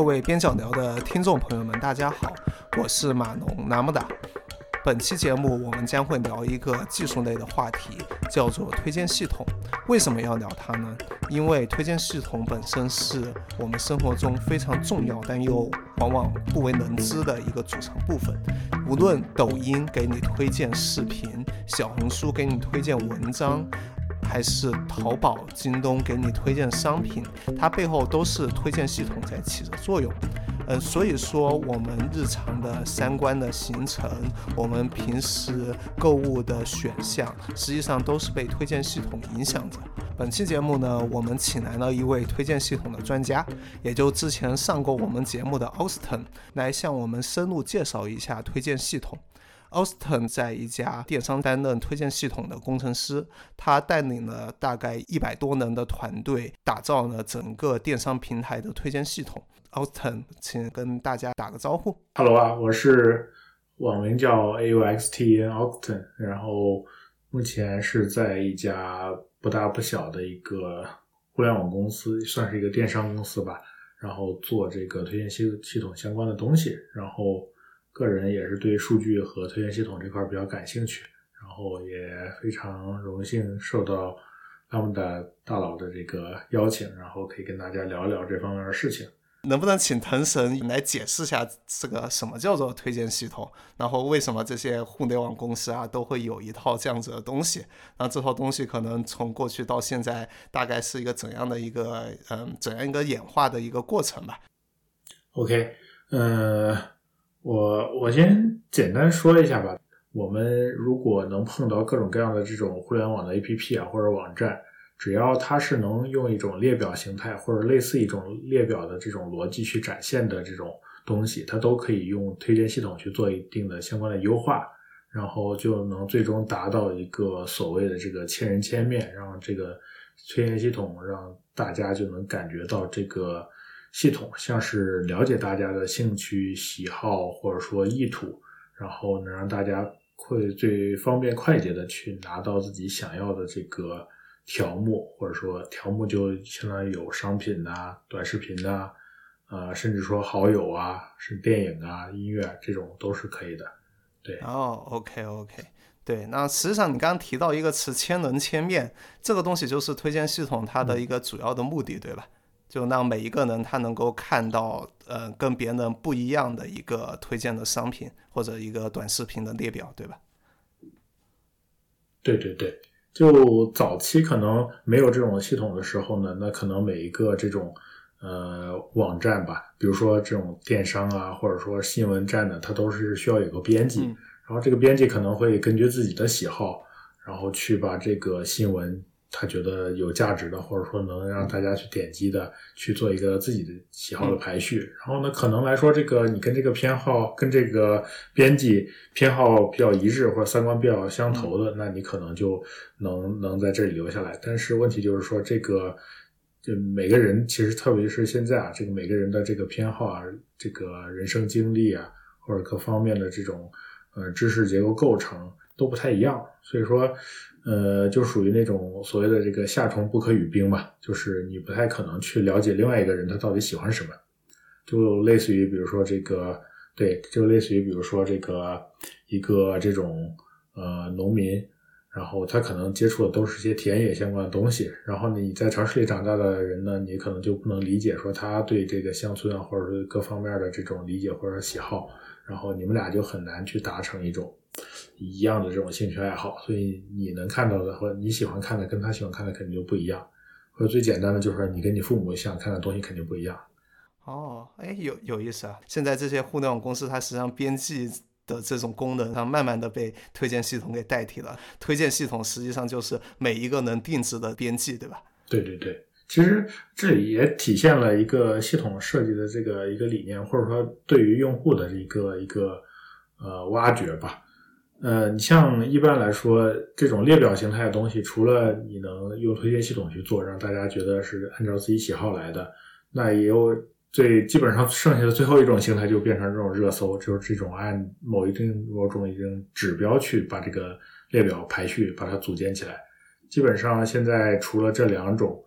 各位边角聊的听众朋友们，大家好，我是马农南木达。本期节目我们将会聊一个技术类的话题，叫做推荐系统。为什么要聊它呢？因为推荐系统本身是我们生活中非常重要但又往往不为人知的一个组成部分。无论抖音给你推荐视频，小红书给你推荐文章。还是淘宝、京东给你推荐商品，它背后都是推荐系统在起着作用。嗯，所以说我们日常的三观的形成，我们平时购物的选项，实际上都是被推荐系统影响着。本期节目呢，我们请来了一位推荐系统的专家，也就之前上过我们节目的 Austin，来向我们深入介绍一下推荐系统。Austin 在一家电商担任推荐系统的工程师，他带领了大概一百多人的团队，打造了整个电商平台的推荐系统。Austin，请跟大家打个招呼。Hello 啊，我是网名叫 AUXTN Austin，然后目前是在一家不大不小的一个互联网公司，算是一个电商公司吧，然后做这个推荐系系统相关的东西，然后。个人也是对数据和推荐系统这块比较感兴趣，然后也非常荣幸受到他们的大佬的这个邀请，然后可以跟大家聊一聊这方面的事情。能不能请腾神来解释一下这个什么叫做推荐系统？然后为什么这些互联网公司啊都会有一套这样子的东西？那这套东西可能从过去到现在大概是一个怎样的一个嗯怎样一个演化的一个过程吧？OK，嗯。我我先简单说一下吧。我们如果能碰到各种各样的这种互联网的 APP 啊或者网站，只要它是能用一种列表形态或者类似一种列表的这种逻辑去展现的这种东西，它都可以用推荐系统去做一定的相关的优化，然后就能最终达到一个所谓的这个千人千面，让这个推荐系统让大家就能感觉到这个。系统像是了解大家的兴趣喜好或者说意图，然后能让大家会最方便快捷的去拿到自己想要的这个条目，或者说条目就相当于有商品呐、短视频呐，呃，甚至说好友啊、是电影啊、音乐这种都是可以的。对，哦，OK OK，对，那实际上你刚刚提到一个词“千人千面”，这个东西就是推荐系统它的一个主要的目的，对吧？就让每一个人他能够看到，呃，跟别人不一样的一个推荐的商品或者一个短视频的列表，对吧？对对对，就早期可能没有这种系统的时候呢，那可能每一个这种呃网站吧，比如说这种电商啊，或者说新闻站呢，它都是需要有个编辑，然后这个编辑可能会根据自己的喜好，然后去把这个新闻。他觉得有价值的，或者说能让大家去点击的，去做一个自己的喜好的排序。然后呢，可能来说，这个你跟这个偏好、跟这个编辑偏好比较一致，或者三观比较相投的，那你可能就能能在这里留下来。但是问题就是说，这个就每个人其实，特别是现在啊，这个每个人的这个偏好啊，这个人生经历啊，或者各方面的这种呃知识结构构成都不太一样，所以说。呃，就属于那种所谓的这个夏虫不可语冰吧，就是你不太可能去了解另外一个人他到底喜欢什么，就类似于比如说这个，对，就类似于比如说这个一个这种呃农民，然后他可能接触的都是些田野相关的东西，然后呢你在城市里长大的人呢，你可能就不能理解说他对这个乡村啊，或者是各方面的这种理解或者喜好，然后你们俩就很难去达成一种。一样的这种兴趣爱好，所以你能看到的或你喜欢看的，跟他喜欢看的肯定就不一样。或者最简单的就是你跟你父母想看的东西肯定不一样。哦，哎，有有意思啊！现在这些互联网公司，它实际上编辑的这种功能，它慢慢的被推荐系统给代替了。推荐系统实际上就是每一个能定制的编辑，对吧？对对对，其实这里也体现了一个系统设计的这个一个理念，或者说对于用户的一个一个呃挖掘吧。呃，你像一般来说，这种列表形态的东西，除了你能用推荐系统去做，让大家觉得是按照自己喜好来的，那也有最基本上剩下的最后一种形态，就变成这种热搜，就是这种按某一定某种一定指标去把这个列表排序，把它组建起来。基本上现在除了这两种，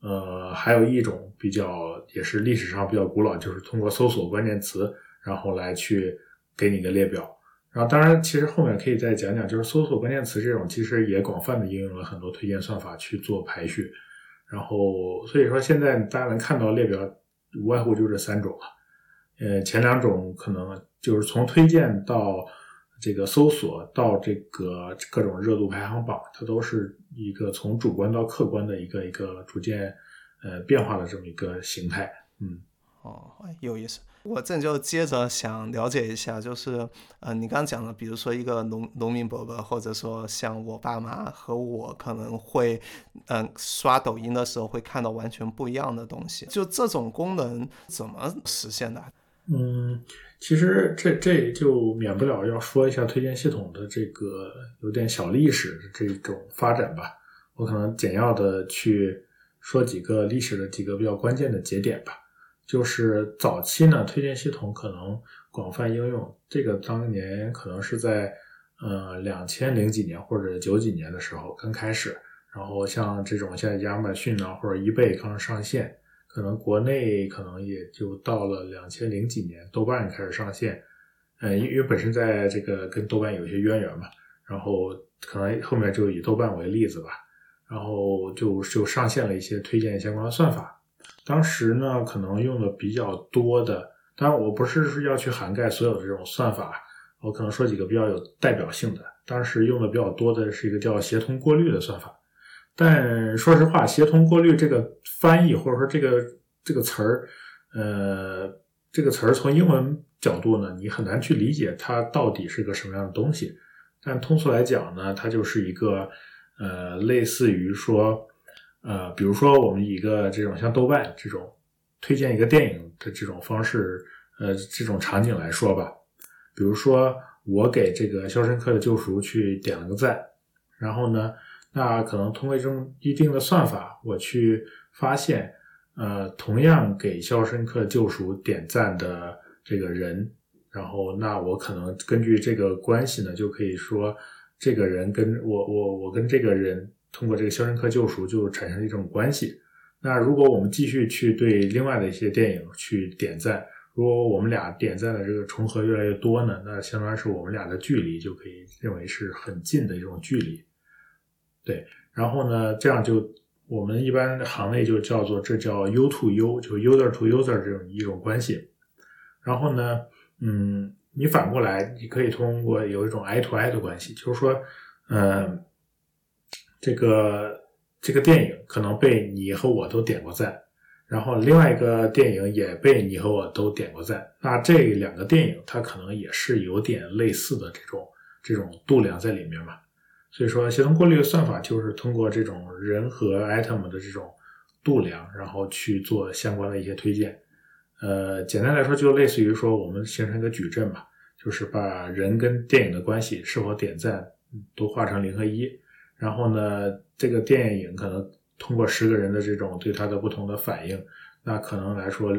呃，还有一种比较也是历史上比较古老，就是通过搜索关键词，然后来去给你一个列表。然后当然，其实后面可以再讲讲，就是搜索关键词这种，其实也广泛的应用了很多推荐算法去做排序。然后所以说现在大家能看到列表，无外乎就这三种了。呃，前两种可能就是从推荐到这个搜索到这个各种热度排行榜，它都是一个从主观到客观的一个一个逐渐呃变化的这么一个形态。嗯，哦，有意思。我这就接着想了解一下，就是呃，你刚刚讲的，比如说一个农农民伯伯，或者说像我爸妈和我可能会嗯刷抖音的时候会看到完全不一样的东西，就这种功能怎么实现的？嗯，其实这这就免不了要说一下推荐系统的这个有点小历史的这种发展吧。我可能简要的去说几个历史的几个比较关键的节点吧。就是早期呢，推荐系统可能广泛应用，这个当年可能是在呃两千零几年或者九几年的时候刚开始。然后像这种像亚马逊啊或者易贝刚上线。可能国内可能也就到了两千零几年，豆瓣开始上线，嗯，因因为本身在这个跟豆瓣有些渊源嘛，然后可能后面就以豆瓣为例子吧，然后就就上线了一些推荐相关的算法。当时呢，可能用的比较多的，当然我不是是要去涵盖所有的这种算法，我可能说几个比较有代表性的。当时用的比较多的是一个叫协同过滤的算法。但说实话，协同过滤这个翻译或者说这个这个词儿，呃，这个词儿从英文角度呢，你很难去理解它到底是个什么样的东西。但通俗来讲呢，它就是一个呃，类似于说，呃，比如说我们以一个这种像豆瓣这种推荐一个电影的这种方式，呃，这种场景来说吧，比如说我给这个《肖申克的救赎》去点了个赞，然后呢。那可能通过一种一定的算法，我去发现，呃，同样给《肖申克救赎》点赞的这个人，然后那我可能根据这个关系呢，就可以说，这个人跟我我我跟这个人通过这个《肖申克救赎》就产生了一种关系。那如果我们继续去对另外的一些电影去点赞，如果我们俩点赞的这个重合越来越多呢，那相当于是我们俩的距离就可以认为是很近的一种距离。对，然后呢，这样就我们一般行内就叫做这叫 U to U，就 user to user 这种一种关系。然后呢，嗯，你反过来，你可以通过有一种 I to I 的关系，就是说，嗯，这个这个电影可能被你和我都点过赞，然后另外一个电影也被你和我都点过赞，那这两个电影它可能也是有点类似的这种这种度量在里面嘛。所以说，协同过滤的算法就是通过这种人和 item 的这种度量，然后去做相关的一些推荐。呃，简单来说，就类似于说我们形成一个矩阵吧，就是把人跟电影的关系是否点赞都化成零和一。然后呢，这个电影可能通过十个人的这种对它的不同的反应，那可能来说，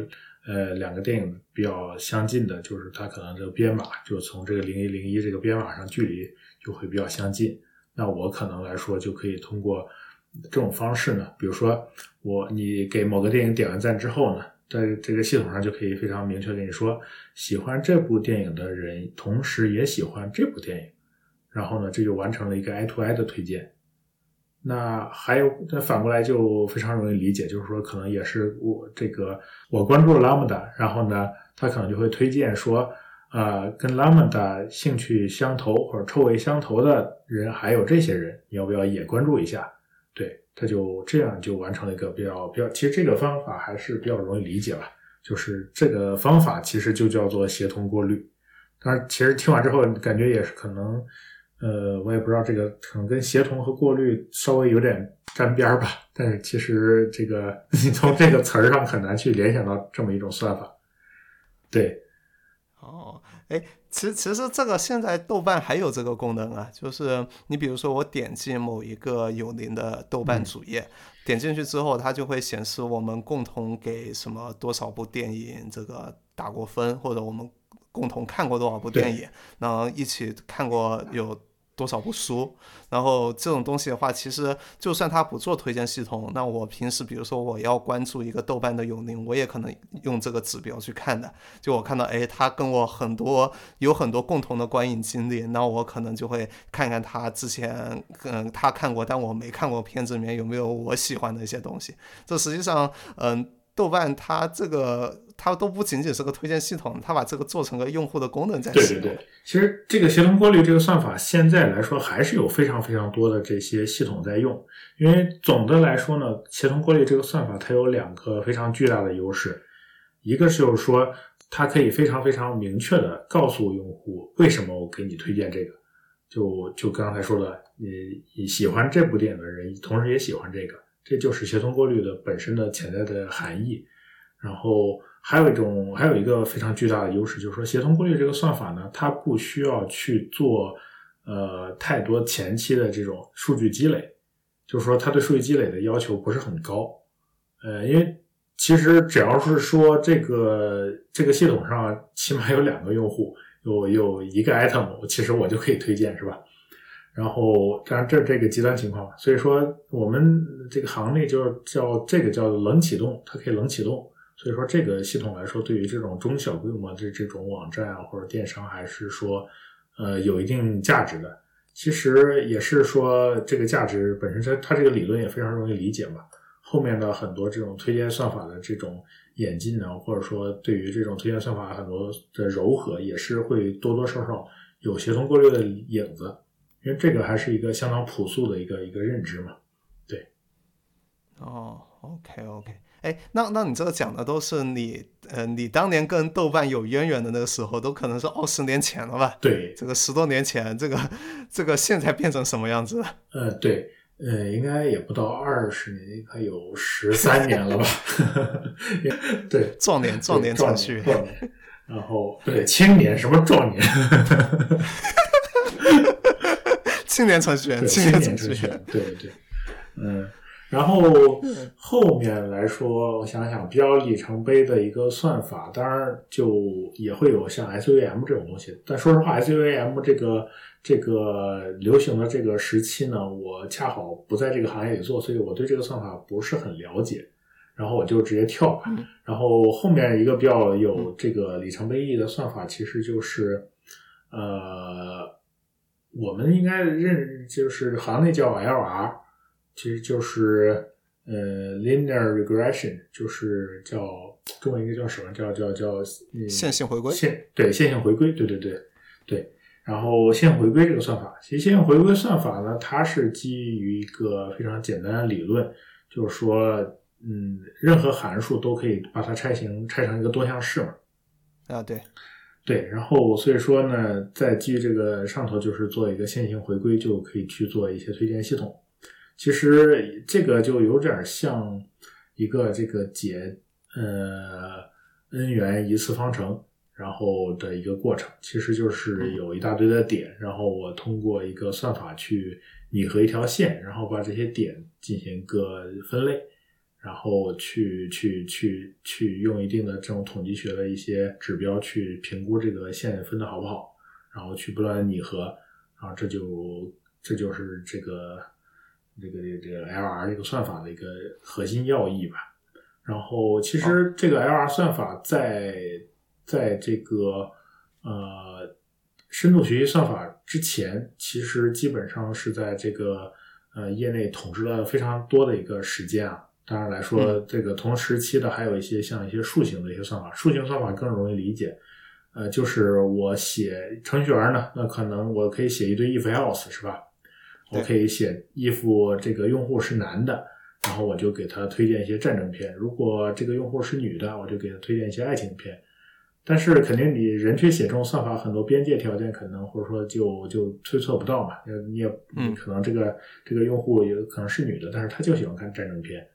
呃，两个电影比较相近的，就是它可能这个编码就从这个零一零一这个编码上距离就会比较相近。那我可能来说就可以通过这种方式呢，比如说我你给某个电影点完赞之后呢，在这个系统上就可以非常明确跟你说，喜欢这部电影的人同时也喜欢这部电影，然后呢这就完成了一个 I to I 的推荐。那还有那反过来就非常容易理解，就是说可能也是我这个我关注了 Lambda，然后呢他可能就会推荐说。啊，跟 Lambda 兴趣相投或者臭味相投的人，还有这些人，你要不要也关注一下？对，他就这样就完成了一个比较比较，其实这个方法还是比较容易理解吧。就是这个方法其实就叫做协同过滤。当然，其实听完之后感觉也是可能，呃，我也不知道这个可能跟协同和过滤稍微有点沾边儿吧。但是其实这个 你从这个词儿上很难去联想到这么一种算法。对。哦，哎，其实其实这个现在豆瓣还有这个功能啊，就是你比如说我点击某一个有灵的豆瓣主页，点进去之后，它就会显示我们共同给什么多少部电影这个打过分，或者我们共同看过多少部电影，然后一起看过有多少部书。然后这种东西的话，其实就算他不做推荐系统，那我平时比如说我要关注一个豆瓣的友邻，我也可能用这个指标去看的。就我看到，哎，他跟我很多有很多共同的观影经历，那我可能就会看看他之前嗯他看过但我没看过片子里面有没有我喜欢的一些东西。这实际上，嗯，豆瓣它这个。它都不仅仅是个推荐系统，它把这个做成个用户的功能在对对对，其实这个协同过滤这个算法现在来说还是有非常非常多的这些系统在用。因为总的来说呢，协同过滤这个算法它有两个非常巨大的优势，一个是就是说它可以非常非常明确的告诉用户为什么我给你推荐这个，就就刚才说的，你喜欢这部电影的人同时也喜欢这个，这就是协同过滤的本身的潜在的含义，然后。还有一种，还有一个非常巨大的优势，就是说协同过滤这个算法呢，它不需要去做呃太多前期的这种数据积累，就是说它对数据积累的要求不是很高。呃，因为其实只要是说这个这个系统上起码有两个用户，有有一个 item，其实我就可以推荐，是吧？然后当然这这个极端情况，所以说我们这个行内就是叫这个叫冷启动，它可以冷启动。所以说，这个系统来说，对于这种中小规模的这种网站啊，或者电商，还是说，呃，有一定价值的。其实也是说，这个价值本身，它它这个理论也非常容易理解嘛。后面的很多这种推荐算法的这种演进呢，或者说对于这种推荐算法很多的柔和，也是会多多少少有协同过滤的影子。因为这个还是一个相当朴素的一个一个认知嘛。对。哦，OK OK。哎，那那你这个讲的都是你，呃，你当年跟豆瓣有渊源的那个时候，都可能是二十年前了吧？对，这个十多年前，这个这个现在变成什么样子了？呃，对，呃，应该也不到二十年，应该有十三年了吧？对，壮年，壮年程序员，壮年，然后对，青年什么壮年？青年程序员，青年程序员，对对，嗯。然后后面来说，我想想，比较里程碑的一个算法，当然就也会有像 SVM 这种东西。但说实话，SVM 这个这个流行的这个时期呢，我恰好不在这个行业里做，所以我对这个算法不是很了解。然后我就直接跳吧。然后后面一个比较有这个里程碑意义的算法，其实就是呃，我们应该认就是行内叫 LR。其实就是呃，linear regression，就是叫中文应该叫什么？叫叫叫嗯线性回归。线对线性回归，对对对对。然后线性回归这个算法，其实线性回归算法呢，它是基于一个非常简单的理论，就是说，嗯，任何函数都可以把它拆形拆成一个多项式嘛。啊，对对。然后所以说呢，在基于这个上头，就是做一个线性回归，就可以去做一些推荐系统。其实这个就有点像一个这个解呃 n 元一次方程，然后的一个过程，其实就是有一大堆的点，然后我通过一个算法去拟合一条线，然后把这些点进行一个分类，然后去去去去用一定的这种统计学的一些指标去评估这个线分的好不好，然后去不断的拟合，然后这就这就是这个。这个这个这个 L R 这个算法的一个核心要义吧。然后，其实这个 L R 算法在在这个呃深度学习算法之前，其实基本上是在这个呃业内统治了非常多的一个时间啊。当然来说，这个同时期的还有一些像一些树形的一些算法，树形算法更容易理解。呃，就是我写程序员呢，那可能我可以写一堆 if else 是吧？我可以写衣服，这个用户是男的，然后我就给他推荐一些战争片；如果这个用户是女的，我就给他推荐一些爱情片。但是肯定你人去写这种算法，很多边界条件可能或者说就就推测不到嘛。你也你可能这个这个用户有可能是女的，但是他就喜欢看战争片。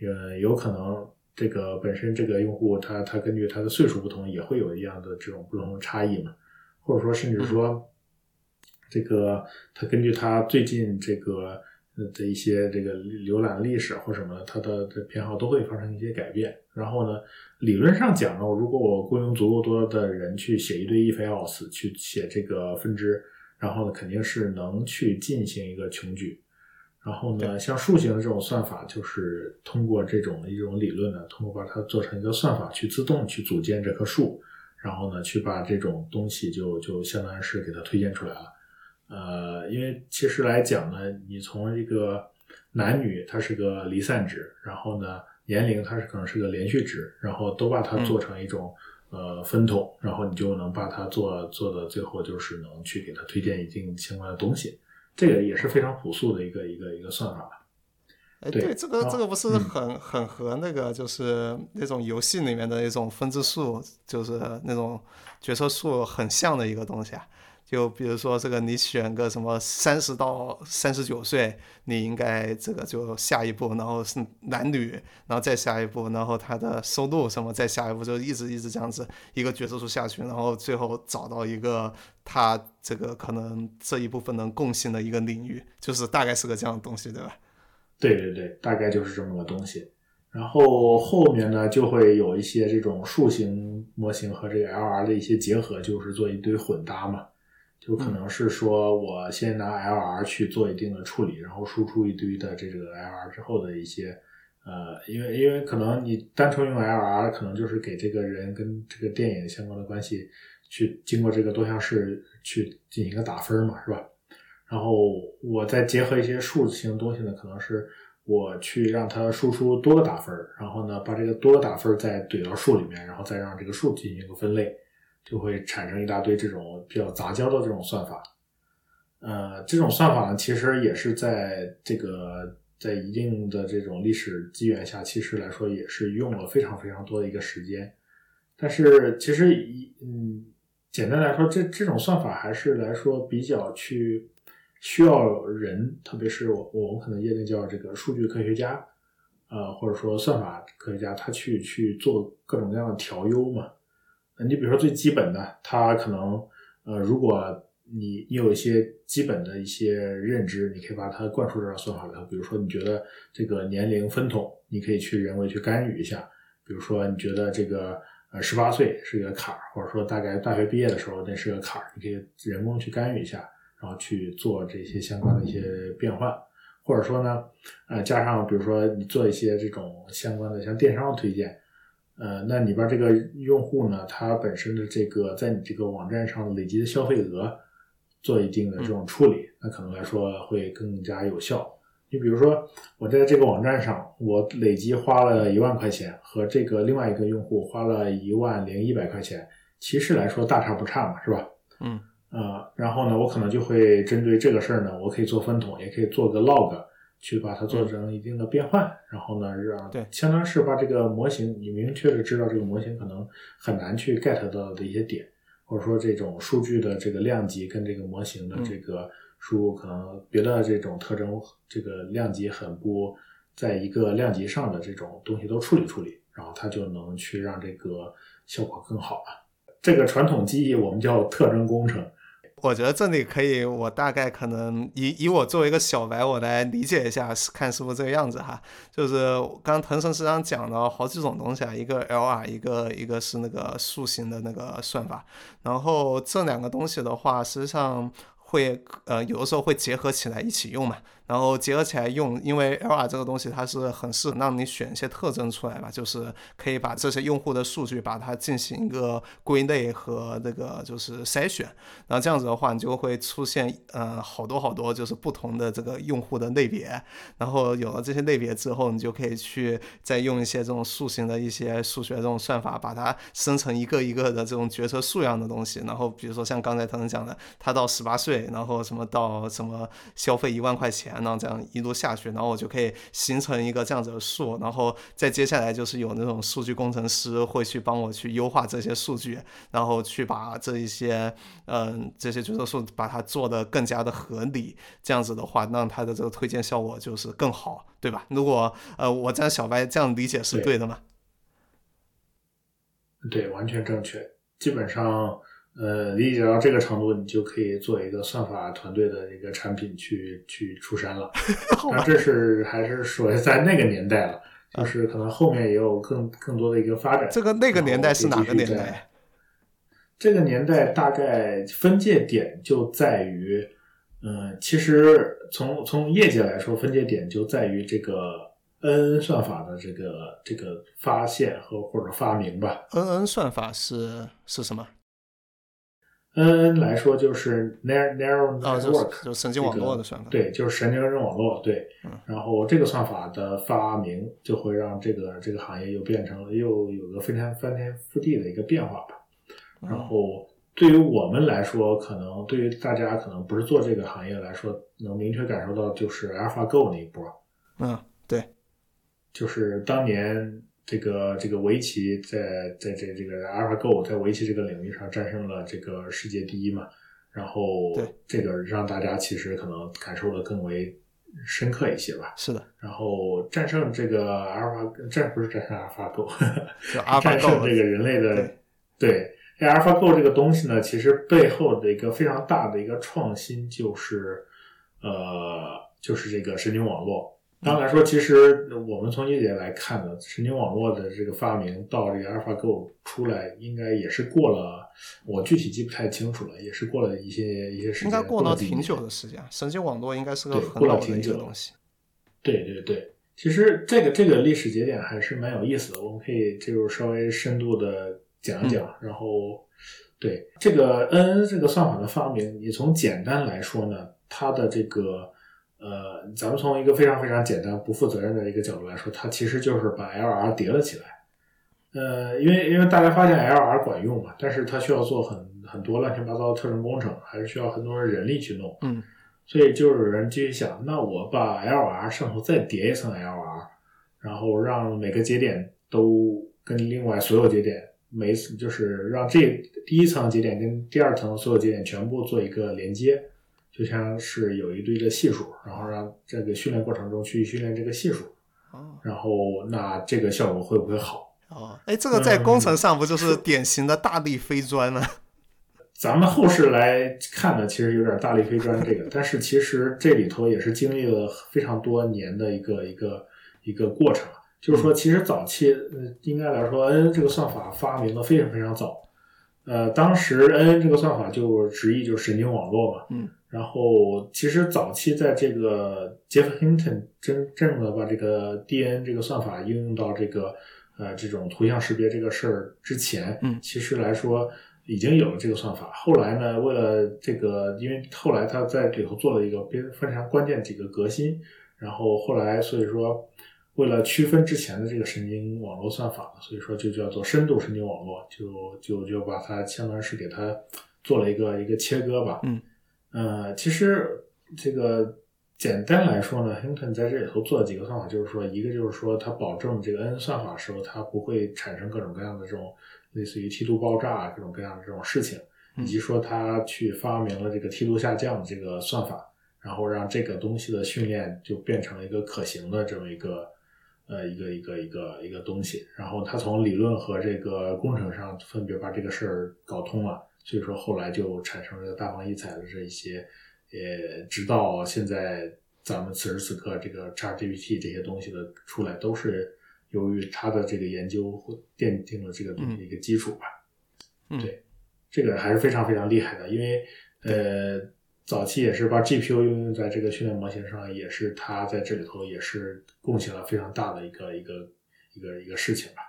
呃，有可能这个本身这个用户他他根据他的岁数不同，也会有一样的这种不同的差异嘛。或者说甚至说。这个他根据他最近这个的一些这个浏览历史或什么，他的的偏好都会发生一些改变。然后呢，理论上讲呢，如果我雇佣足够多的人去写一堆 if else，去写这个分支，然后呢，肯定是能去进行一个穷举。然后呢，像树形的这种算法，就是通过这种一种理论呢，通过把它做成一个算法，去自动去组建这棵树，然后呢，去把这种东西就就相当于是给它推荐出来了。呃，因为其实来讲呢，你从这个男女它是个离散值，然后呢，年龄它是可能是个连续值，然后都把它做成一种呃分桶，然后你就能把它做做的最后就是能去给他推荐一定相关的东西。这个也是非常朴素的一个一个一个算法。哎，对这个这个不是很很和那个就是那种游戏里面的一种分支数，就是那种决策数很像的一个东西啊。就比如说这个，你选个什么三十到三十九岁，你应该这个就下一步，然后是男女，然后再下一步，然后他的收入什么再下一步，就一直一直这样子一个角色数下去，然后最后找到一个他这个可能这一部分能共性的一个领域，就是大概是个这样的东西，对吧？对对对，大概就是这么个东西。然后后面呢，就会有一些这种树形模型和这个 LR 的一些结合，就是做一堆混搭嘛。就可能是说我先拿 LR 去做一定的处理，然后输出一堆的这个 LR 之后的一些呃，因为因为可能你单纯用 LR，可能就是给这个人跟这个电影相关的关系去经过这个多项式去进行一个打分嘛，是吧？然后我再结合一些数型东西呢，可能是我去让它输出多个打分儿，然后呢把这个多个打分儿再怼到数里面，然后再让这个数进行一个分类，就会产生一大堆这种比较杂交的这种算法。呃，这种算法呢，其实也是在这个在一定的这种历史机缘下，其实来说也是用了非常非常多的一个时间。但是其实一嗯，简单来说，这这种算法还是来说比较去需要人，特别是我我们可能业内叫这个数据科学家，呃，或者说算法科学家，他去去做各种各样的调优嘛。你比如说最基本的，他可能呃，如果你你有一些基本的一些认知，你可以把它灌输到算法里。比如说，你觉得这个年龄分桶，你可以去人为去干预一下。比如说，你觉得这个呃十八岁是一个坎儿，或者说大概大学毕业的时候那是个坎儿，你可以人工去干预一下，然后去做这些相关的一些变换。或者说呢，呃，加上比如说你做一些这种相关的像电商的推荐，呃，那里边这个用户呢，他本身的这个在你这个网站上累积的消费额做一定的这种处理，那可能来说会更加有效。你比如说，我在这个网站上，我累计花了一万块钱，和这个另外一个用户花了一万零一百块钱，其实来说大差不差嘛，是吧？嗯呃，然后呢，我可能就会针对这个事儿呢，我可以做分桶，也可以做个 log，去把它做成一定的变换，然后呢，让对相当是把这个模型，你明确的知道这个模型可能很难去 get 到的一些点，或者说这种数据的这个量级跟这个模型的这个输入，可能别的这种特征，这个量级很不在一个量级上的这种东西都处理处理，然后它就能去让这个效果更好了。这个传统记忆我们叫特征工程。我觉得这里可以，我大概可能以以我作为一个小白，我来理解一下，看是不是这个样子哈。就是刚刚腾神师长讲了好几种东西啊，一个 LR，一个一个是那个塑形的那个算法，然后这两个东西的话，实际上会呃有的时候会结合起来一起用嘛。然后结合起来用，因为 LR 这个东西它是很适合让你选一些特征出来吧，就是可以把这些用户的数据把它进行一个归类和那个就是筛选，然后这样子的话，你就会出现呃好多好多就是不同的这个用户的类别，然后有了这些类别之后，你就可以去再用一些这种塑形的一些数学这种算法，把它生成一个一个的这种决策数样的东西，然后比如说像刚才腾腾讲的，他到十八岁，然后什么到什么消费一万块钱。然后这样一路下去，然后我就可以形成一个这样子的数，然后再接下来就是有那种数据工程师会去帮我去优化这些数据，然后去把这一些嗯这些决策树把它做的更加的合理，这样子的话，让它的这个推荐效果就是更好，对吧？如果呃我这样小白这样理解是对的吗？对，完全正确。基本上，呃，理解到这个程度，你就可以做一个算法团队的一个产品去去出山了。那这是还是说在那个年代了，就是可能后面也有更更多的一个发展。这个那个年代是哪个年代？这个年代大概分界点就在于，嗯，其实从从业界来说，分界点就在于这个 N N 算法的这个这个发现和或者发明吧。N N 算法是是什么？N N 来说就是 narrow narrow 哦，就 network，、是就神经网络的算法。对，就是神经元网络，对。嗯然后这个算法的发明就会让这个这个行业又变成了又有个非常翻天覆地的一个变化吧。然嗯后对于我们来说，可能对于大家可能不是做这个行业来说，能明确感受到就是 AlphaGo 那一波，嗯，对，就是当年这个这个围棋在在这这个 AlphaGo 在围棋这个领域上战胜了这个世界第一嘛，然后这个让大家其实可能感受的更为深刻一些吧。是的，然后战胜这个阿尔法，战不是战胜阿尔法狗，就 AlphaGo 战胜这个人类的对对。这阿尔法狗这个东西呢，其实背后的一个非常大的一个创新就是，呃，就是这个神经网络。当然来说，其实我们从业界来看呢，神经网络的这个发明到这个 AlphaGo 出来，应该也是过了，我具体记不太清楚了，也是过了一些一些时间应间，该过了挺久的时间。神经网络应该是个很老的一挺久了个东西。对对对，其实这个这个历史节点还是蛮有意思的，我们可以就是稍微深度的讲一讲。嗯然后，对这个 N N 这个算法的发明，你从简单来说呢，它的这个呃，咱们从一个非常非常简单、不负责任的一个角度来说，它其实就是把 L R 叠了起来。呃，因为因为大家发现 L R 管用嘛，但是它需要做很很多乱七八糟的特征工程，还是需要很多人力去弄。嗯所以就有人继续想，那我把 LR 上头再叠一层 LR，然后让每个节点都跟另外所有节点每一次就是让这第一层节点跟第二层所有节点全部做一个连接，就像是有一堆的系数，然后让这个训练过程中去训练这个系数，哦然后那这个效果会不会好？哦，哎，这个在工程上不就是典型的大力飞砖吗？咱们后世来看呢，其实有点大力飞砖这个，但是其实这里头也是经历了非常多年的一个一个一个过程。就是说，其实早期，呃，应该来说，N 这个算法发明的非常非常早。呃，当时 N 这个算法就直译就是神经网络嘛。嗯。然后，其实早期在这个杰夫·亨顿真正的把这个 DN 这个算法应用到这个呃这种图像识别这个事儿之前，嗯其实来说已经有了这个算法。后来呢，为了这个，因为后来他在里头做了一个非非常关键几个革新，然后后来所以说，为了区分之前的这个神经网络算法，所以说就叫做深度神经网络，就就就把它相当于是给它做了一个一个切割吧。嗯，呃，其实这个简单来说呢，Hinton 在这里头做了几个算法，就是说，一个就是说，它保证这个 N 算法的时候，它不会产生各种各样的这种类似于梯度爆炸各种各样的这种事情，以及说它去发明了这个梯度下降这个算法，然后让这个东西的训练就变成了一个可行的这么一个呃一个一个一个一个东西，然后他从理论和这个工程上分别把这个事儿搞通了，所以说后来就产生了大放异彩的这一些，呃，直到现在咱们此时此刻这个 ChatGPT 这些东西的出来，都是由于它的这个研究奠定了这个东西一个基础吧。嗯对，这个还是非常非常厉害的，因为呃，早期也是把 GPU 应用在这个训练模型上，也是它在这里头也是贡献了非常大的一个一个一个一个事情吧。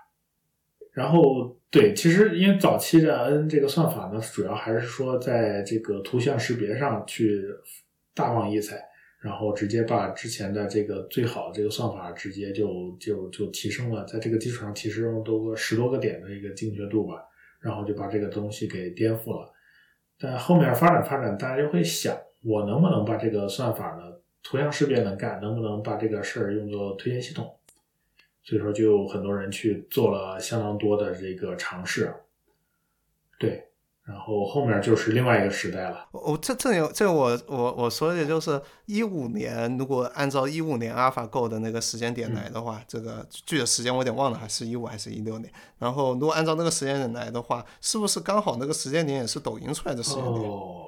然后对，其实因为早期的 N 这个算法呢，主要还是说在这个图像识别上去大放异彩，然后直接把之前的这个最好的这个算法直接就就就提升了，在这个基础上提升多个十多个点的一个精确度吧，然后就把这个东西给颠覆了。但后面发展发展，大家就会想，我能不能把这个算法呢，图像识别能干，能不能把这个事儿用作推荐系统？所以说，就有很多人去做了相当多的这个尝试。对，然后后面就是另外一个时代了。我这这有这我我我说的就是一五年，如果按照一五年 AlphaGo 的那个时间点来的话，这个具体时间我有点忘了，还是一五还是一六年？然后如果按照那个时间点来的话，是不是刚好那个时间点也是抖音出来的时间点？哦，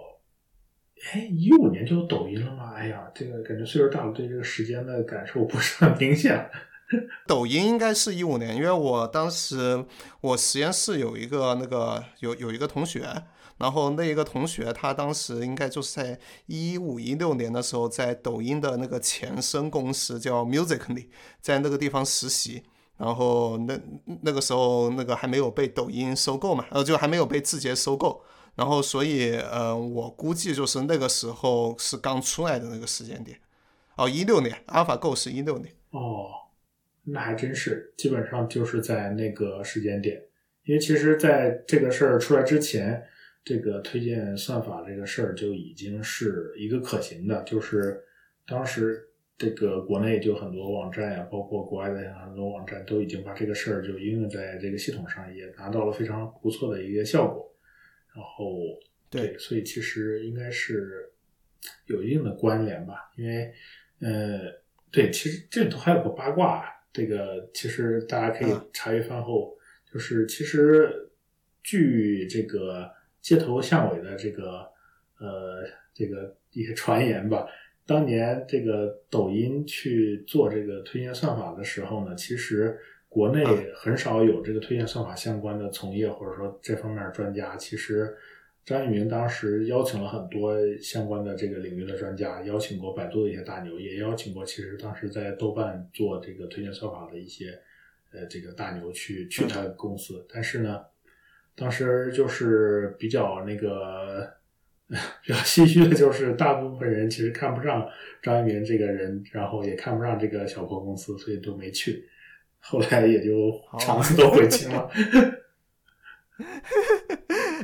哎，一五年就有抖音了吗？哎呀，这个感觉岁数大了，对这个时间的感受不是很明显。抖音应该是一五年，因为我当时我实验室有一个那个有有一个同学，然后那一个同学他当时应该就是在一五一六年的时候，在抖音的那个前身公司叫 Musically，在那个地方实习，然后那那个时候那个还没有被抖音收购嘛，呃，就还没有被字节收购，然后所以呃，我估计就是那个时候是刚出来的那个时间点，哦，一六年，AlphaGo 是一六年。哦，那还真是，基本上就是在那个时间点，因为其实在这个事儿出来之前，这个推荐算法这个事儿就已经是一个可行的，就是当时这个国内就很多网站呀，包括国外的很多网站都已经把这个事儿就应用在这个系统上，也达到了非常不错的一个效果。然后，对，所以其实应该是有一定的关联吧，因为，呃。对，其实这里头还有个八卦，这个其实大家可以茶余饭后，就是其实据这个街头巷尾的这个呃这个一些传言吧，当年这个抖音去做这个推荐算法的时候呢，其实国内很少有这个推荐算法相关的从业或者说这方面专家，其实。张一鸣当时邀请了很多相关的这个领域的专家，邀请过百度的一些大牛，也邀请过其实当时在豆瓣做这个推荐算法的一些呃这个大牛去去他公司。但是呢，当时就是比较那个 比较唏嘘的就是，大部分人其实看不上张一鸣这个人，然后也看不上这个小破公司，所以都没去。后来也就肠子都悔青了。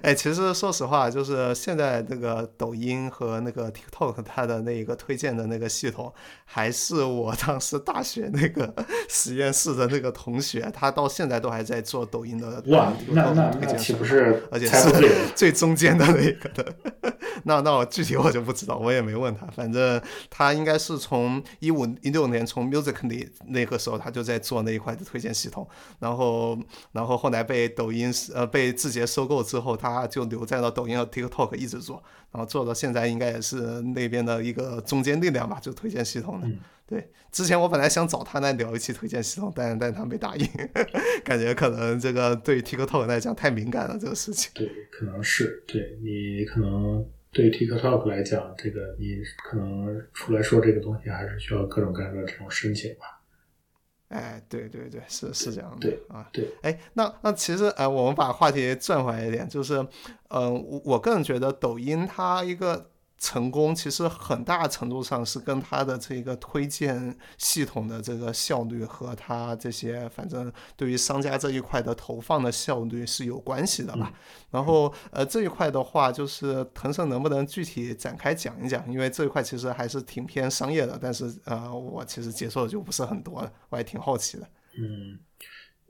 哎，其实说实话，就是现在那个抖音和那个 TikTok 它的那一个推荐的那个系统，还是我当时大学那个 实验室的那个同学，他到现在都还在做抖音的哇，那那那岂不是而且是最中间的那个的？那那我具体我就不知道，我也没问他。反正他应该是从一五一六年从 Music 那那个时候他就在做那一块的推荐系统，然后然后后来被抖音呃被字节收购之后，他就留在了抖音和 TikTok 一直做，然后做到现在应该也是那边的一个中坚力量吧，就推荐系统的。对，之前我本来想找他来聊一期推荐系统，但但他没答应，感觉可能这个对 TikTok 来讲太敏感了这个事情。对，可能是对你可能。对 TikTok 来讲，这个你可能出来说这个东西，还是需要各种各样的这种申请吧。哎，对对对，是是这样的。对啊，对。哎，那那其实，哎，我们把话题转回来一点，就是，嗯，我我个人觉得抖音它一个。成功其实很大程度上是跟它的这个推荐系统的这个效率和它这些反正对于商家这一块的投放的效率是有关系的吧。然后呃这一块的话，就是腾讯能不能具体展开讲一讲？因为这一块其实还是挺偏商业的，但是呃我其实接受的就不是很多了，我还挺好奇的。嗯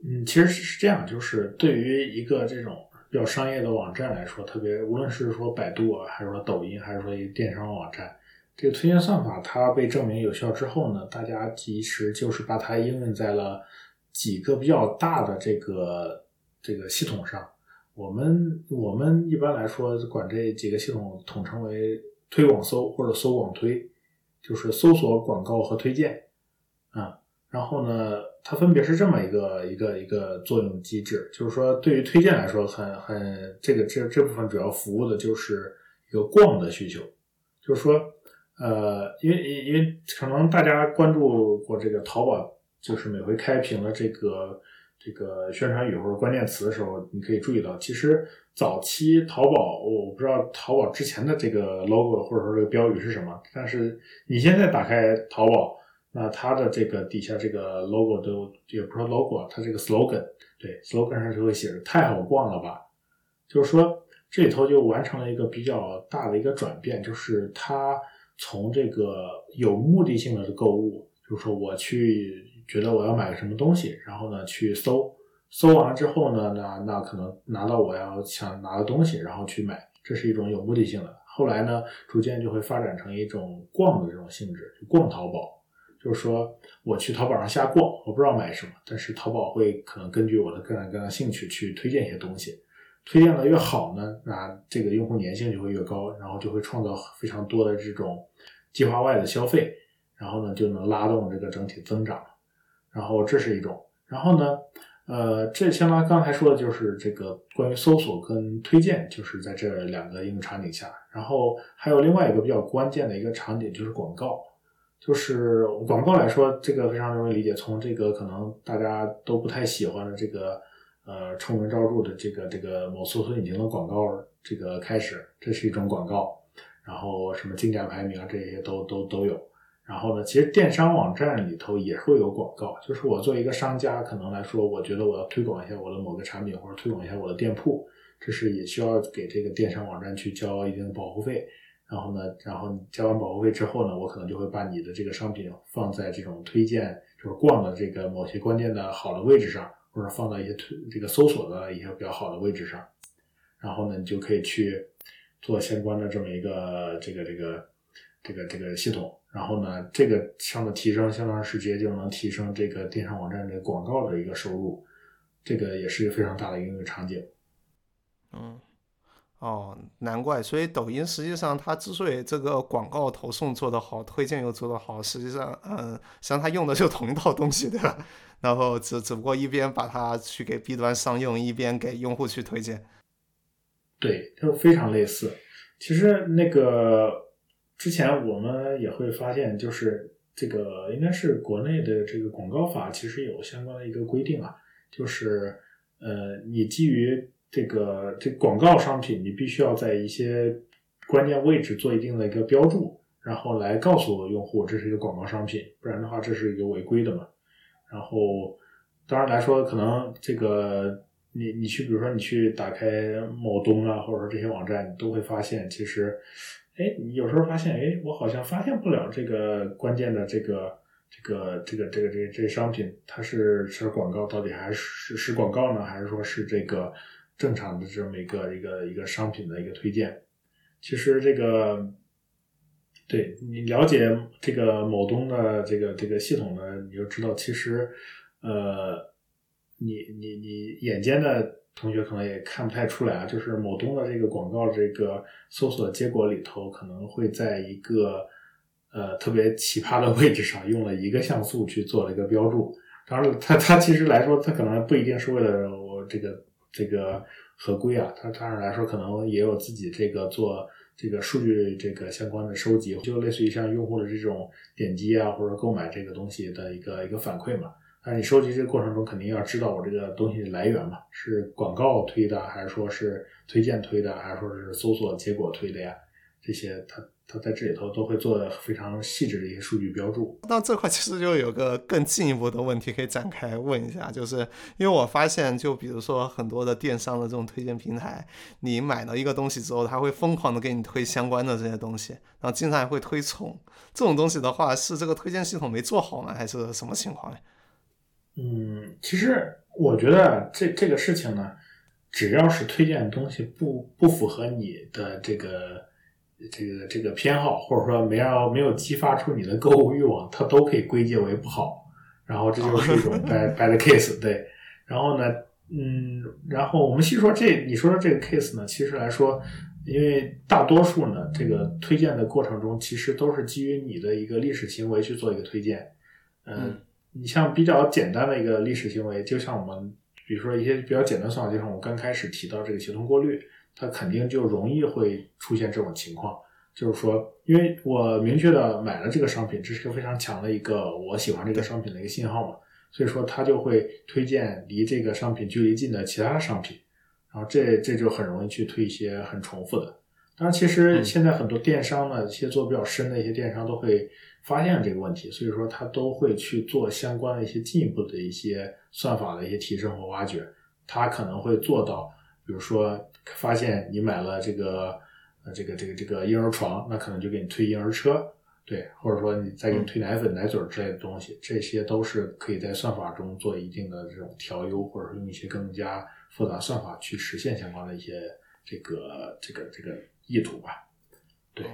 嗯，其实是这样，就是对于一个这种。比较商业的网站来说，特别无论是说百度啊，还是说抖音，还是说一个电商网站，这个推荐算法它被证明有效之后呢，大家其实就是把它应用在了几个比较大的这个这个系统上。我们我们一般来说管这几个系统统称为推广搜或者搜广推，就是搜索广告和推荐。然后呢？它分别是这么一个一个一个作用机制，就是说，对于推荐来说，很很这个这这部分主要服务的就是一个逛的需求，就是说，呃，因为因为可能大家关注过这个淘宝，就是每回开屏的这个这个宣传语或者关键词的时候，你可以注意到，其实早期淘宝，我不知道淘宝之前的这个 logo 或者说这个标语是什么，但是你现在打开淘宝。那它的这个底下这个 logo 都也不是 logo，它这个 slogan，对 slogan 上就会写着“太好逛了吧”，就是说这里头就完成了一个比较大的一个转变，就是它从这个有目的性的购物，就是说我去觉得我要买个什么东西，然后呢去搜，搜完了之后呢，那那可能拿到我要想拿的东西，然后去买，这是一种有目的性的。后来呢，逐渐就会发展成一种逛的这种性质，就逛淘宝。就是说，我去淘宝上瞎逛，我不知道买什么，但是淘宝会可能根据我的个人各样兴趣去推荐一些东西，推荐的越好呢，那这个用户粘性就会越高，然后就会创造非常多的这种计划外的消费，然后呢就能拉动这个整体增长。然后这是一种，然后呢，呃，这相当于刚才说的就是这个关于搜索跟推荐，就是在这两个应用场景下，然后还有另外一个比较关键的一个场景就是广告，就是广告来说，这个非常容易理解，从这个可能大家都不太喜欢的这个呃臭名昭著的这个这个某搜索引擎的广告这个开始，这是一种广告，然后什么竞价排名啊这些都都都有。然后呢，其实电商网站里头也会有广告。就是我作为一个商家，可能来说，我觉得我要推广一下我的某个产品，或者推广一下我的店铺，这是也需要给这个电商网站去交一定的保护费。然后呢，然后你交完保护费之后呢，我可能就会把你的这个商品放在这种推荐，就是逛的这个某些关键的好的位置上，或者放到一些推这个搜索的一些比较好的位置上。然后呢，你就可以去做相关的这么一个这个这个这个这个系统。然后呢，这个上的提升，相当于直接就能提升这个电商网站的广告的一个收入，这个也是非常大的应用场景。嗯，哦，难怪，所以抖音实际上它之所以这个广告投送做得好，推荐又做得好，实际上，嗯，实际上它用的就同一套东西，对吧？然后只只不过一边把它去给 B 端商用，一边给用户去推荐。对，就非常类似。其实那个。之前我们也会发现，就是这个应该是国内的这个广告法，其实有相关的一个规定啊，就是呃，你基于这个这广告商品，你必须要在一些关键位置做一定的一个标注，然后来告诉用户这是一个广告商品，不然的话这是一个违规的嘛。然后当然来说，可能这个你你去，比如说你去打开某东啊，或者说这些网站，你都会发现其实。哎，你有时候发现，哎，我好像发现不了这个关键的这个这个这个这个这这商品，它是是广告，到底还是是广告呢，还是说是这个正常的这么一个一个一个商品的一个推荐？其实这个，对你了解这个某东的这个这个系统呢，你就知道，其实呃，你你你眼尖的。同学可能也看不太出来啊，就是某东的这个广告，这个搜索结果里头可能会在一个呃特别奇葩的位置上用了一个像素去做了一个标注。当然，它它其实来说，它可能不一定是为了我这个这个合规啊，它当然来说可能也有自己这个做这个数据这个相关的收集，就类似于像用户的这种点击啊或者购买这个东西的一个一个反馈嘛。但是你收集这个过程中，肯定要知道我这个东西的来源嘛？是广告推的，还是说是推荐推的，还是说是搜索结果推的呀？这些它它在这里头都会做的非常细致的一些数据标注。那这块其实就有个更进一步的问题可以展开问一下，就是因为我发现，就比如说很多的电商的这种推荐平台，你买了一个东西之后，它会疯狂的给你推相关的这些东西，然后经常还会推重。这种东西的话，是这个推荐系统没做好呢，还是什么情况呢？嗯，其实我觉得这这个事情呢，只要是推荐的东西不不符合你的这个这个这个偏好，或者说没让没有激发出你的购物欲望，它都可以归结为不好。然后这就是一种 bad bad case，对。然后呢，嗯，然后我们细说这你说的这个 case 呢，其实来说，因为大多数呢，这个推荐的过程中，其实都是基于你的一个历史行为去做一个推荐，嗯。你像比较简单的一个历史行为，就像我们比如说一些比较简单算法，就像我刚开始提到这个协同过滤，它肯定就容易会出现这种情况。就是说，因为我明确的买了这个商品，这是个非常强的一个我喜欢这个商品的一个信号嘛，所以说它就会推荐离这个商品距离近的其他商品，然后这这就很容易去推一些很重复的。当然，其实现在很多电商呢，一些做比较深的一些电商都会。发现这个问题，所以说他都会去做相关的一些进一步的一些算法的一些提升和挖掘。他可能会做到，比如说发现你买了这个呃这个这个这个婴儿床，那可能就给你推婴儿车，对，或者说你再给你推奶粉、奶嘴之类的东西，这些都是可以在算法中做一定的这种调优，或者说用一些更加复杂算法去实现相关的一些这个这个这个意图吧。对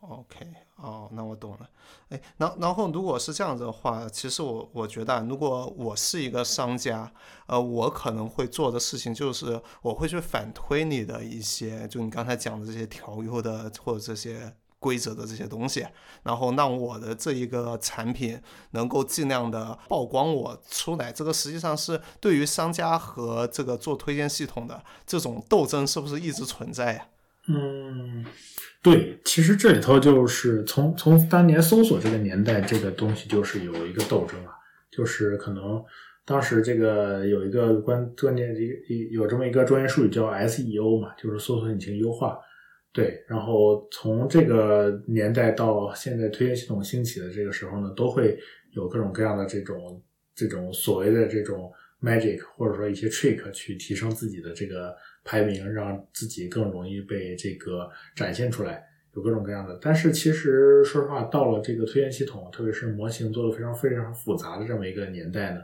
，OK。哦，那我懂了。哎，然然后如果是这样子的话，其实我我觉得，如果我是一个商家，呃，我可能会做的事情就是我会去反推你的一些，就你刚才讲的这些调优的或者这些规则的这些东西，然后让我的这一个产品能够尽量的曝光我出来。这个实际上是对于商家和这个做推荐系统的这种斗争，是不是一直存在呀？嗯，对，其实这里头就是从从当年搜索这个年代，这个东西就是有一个斗争啊，就是可能。当时这个有一个关关键一有这么一个专业术语叫 SEO 嘛，就是搜索引擎优化。对，然后从这个年代到现在推荐系统兴起的这个时候呢，都会有各种各样的这种这种所谓的这种 magic 或者说一些 trick 去提升自己的这个排名，让自己更容易被这个展现出来，有各种各样的。但是其实说实话，到了这个推荐系统，特别是模型做的非常非常复杂的这么一个年代呢。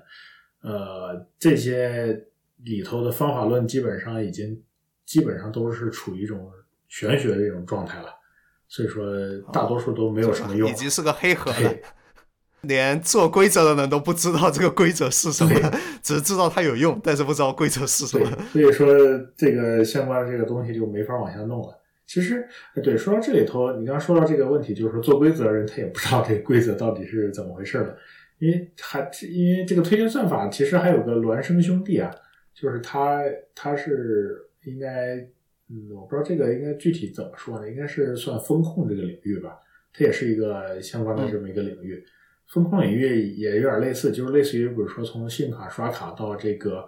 呃，这些里头的方法论基本上已经基本上都是处于一种玄学的一种状态了，所以说大多数都没有什么用，已经是个黑盒了，连做规则的人都不知道这个规则是什么，只知道它有用，但是不知道规则是什么。所以说这个相关的这个东西就没法往下弄了。其实，对，说到这里头，你刚说到这个问题，就是说做规则的人他也不知道这个规则到底是怎么回事了。因为还因为这个推荐算法其实还有个孪生兄弟啊，就是他他是应该嗯，我不知道这个应该具体怎么说呢？应该是算风控这个领域吧，它也是一个相关的这么一个领域。风控领域也有点类似，就是类似于比如说从信用卡刷卡到这个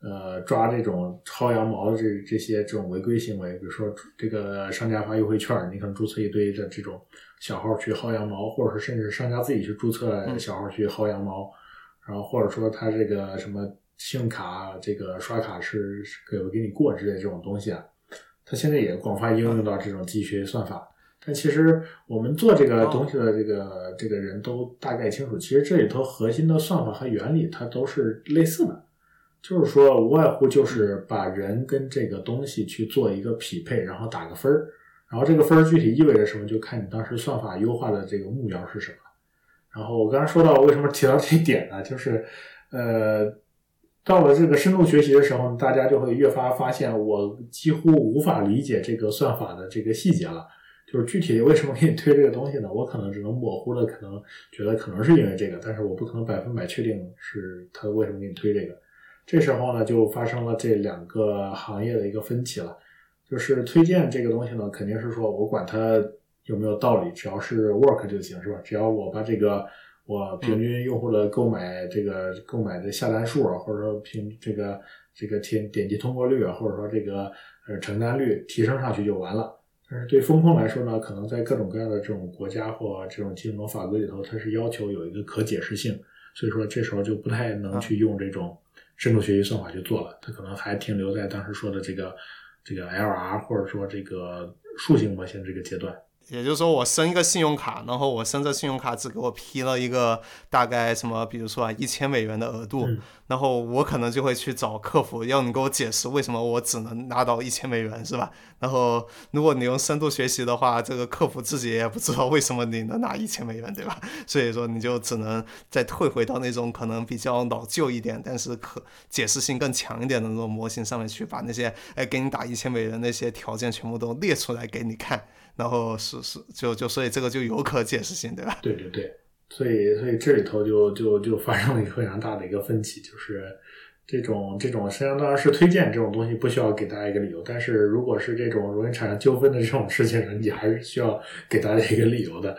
呃抓这种薅羊毛的这这些这种违规行为，比如说这个商家发优惠券，你可能注册一堆的这种。小号去薅羊毛，或者是甚至商家自己去注册小号去薅羊毛，然后或者说他这个什么信用卡这个刷卡是给不给你过之类这种东西啊，他现在也广泛应用到这种机器学习算法。但其实我们做这个东西的这个这个人都大概清楚，其实这里头核心的算法和原理它都是类似的，就是说无外乎就是把人跟这个东西去做一个匹配，然后打个分儿。然后这个分儿具体意味着什么，就看你当时算法优化的这个目标是什么。然后我刚才说到为什么提到这一点呢？就是，呃，到了这个深度学习的时候，大家就会越发发现，我几乎无法理解这个算法的这个细节了。就是具体为什么给你推这个东西呢？我可能只能模糊的可能觉得可能是因为这个，但是我不可能百分百确定是他为什么给你推这个。这时候呢，就发生了这两个行业的一个分歧了。就是推荐这个东西呢，肯定是说我管它有没有道理，只要是 work 就行，是吧？只要我把这个我平均用户的购买这个购买的下单数啊，或者说平这个这个点点击通过率啊，或者说这个呃成单率提升上去就完了。但是对风控来说呢，可能在各种各样的这种国家或这种金融法规里头，它是要求有一个可解释性，所以说这时候就不太能去用这种深度学习算法去做了，它可能还停留在当时说的这个。这个 LR 或者说这个树形模型这个阶段。也就是说，我申一个信用卡，然后我申这信用卡只给我批了一个大概什么，比如说啊一千美元的额度，然后我可能就会去找客服，要你给我解释为什么我只能拿到一千美元，是吧？然后如果你用深度学习的话，这个客服自己也不知道为什么你能拿一千美元，对吧？所以说你就只能再退回到那种可能比较老旧一点，但是可解释性更强一点的那种模型上面去，把那些哎给你打一千美元那些条件全部都列出来给你看。然后是是就就所以这个就有可解释性，对吧？对对对，所以所以这里头就就就发生了一个非常大的一个分歧，就是这种这种实际上当然是推荐这种东西不需要给大家一个理由，但是如果是这种容易产生纠纷的这种事情呢，你还是需要给大家一个理由的。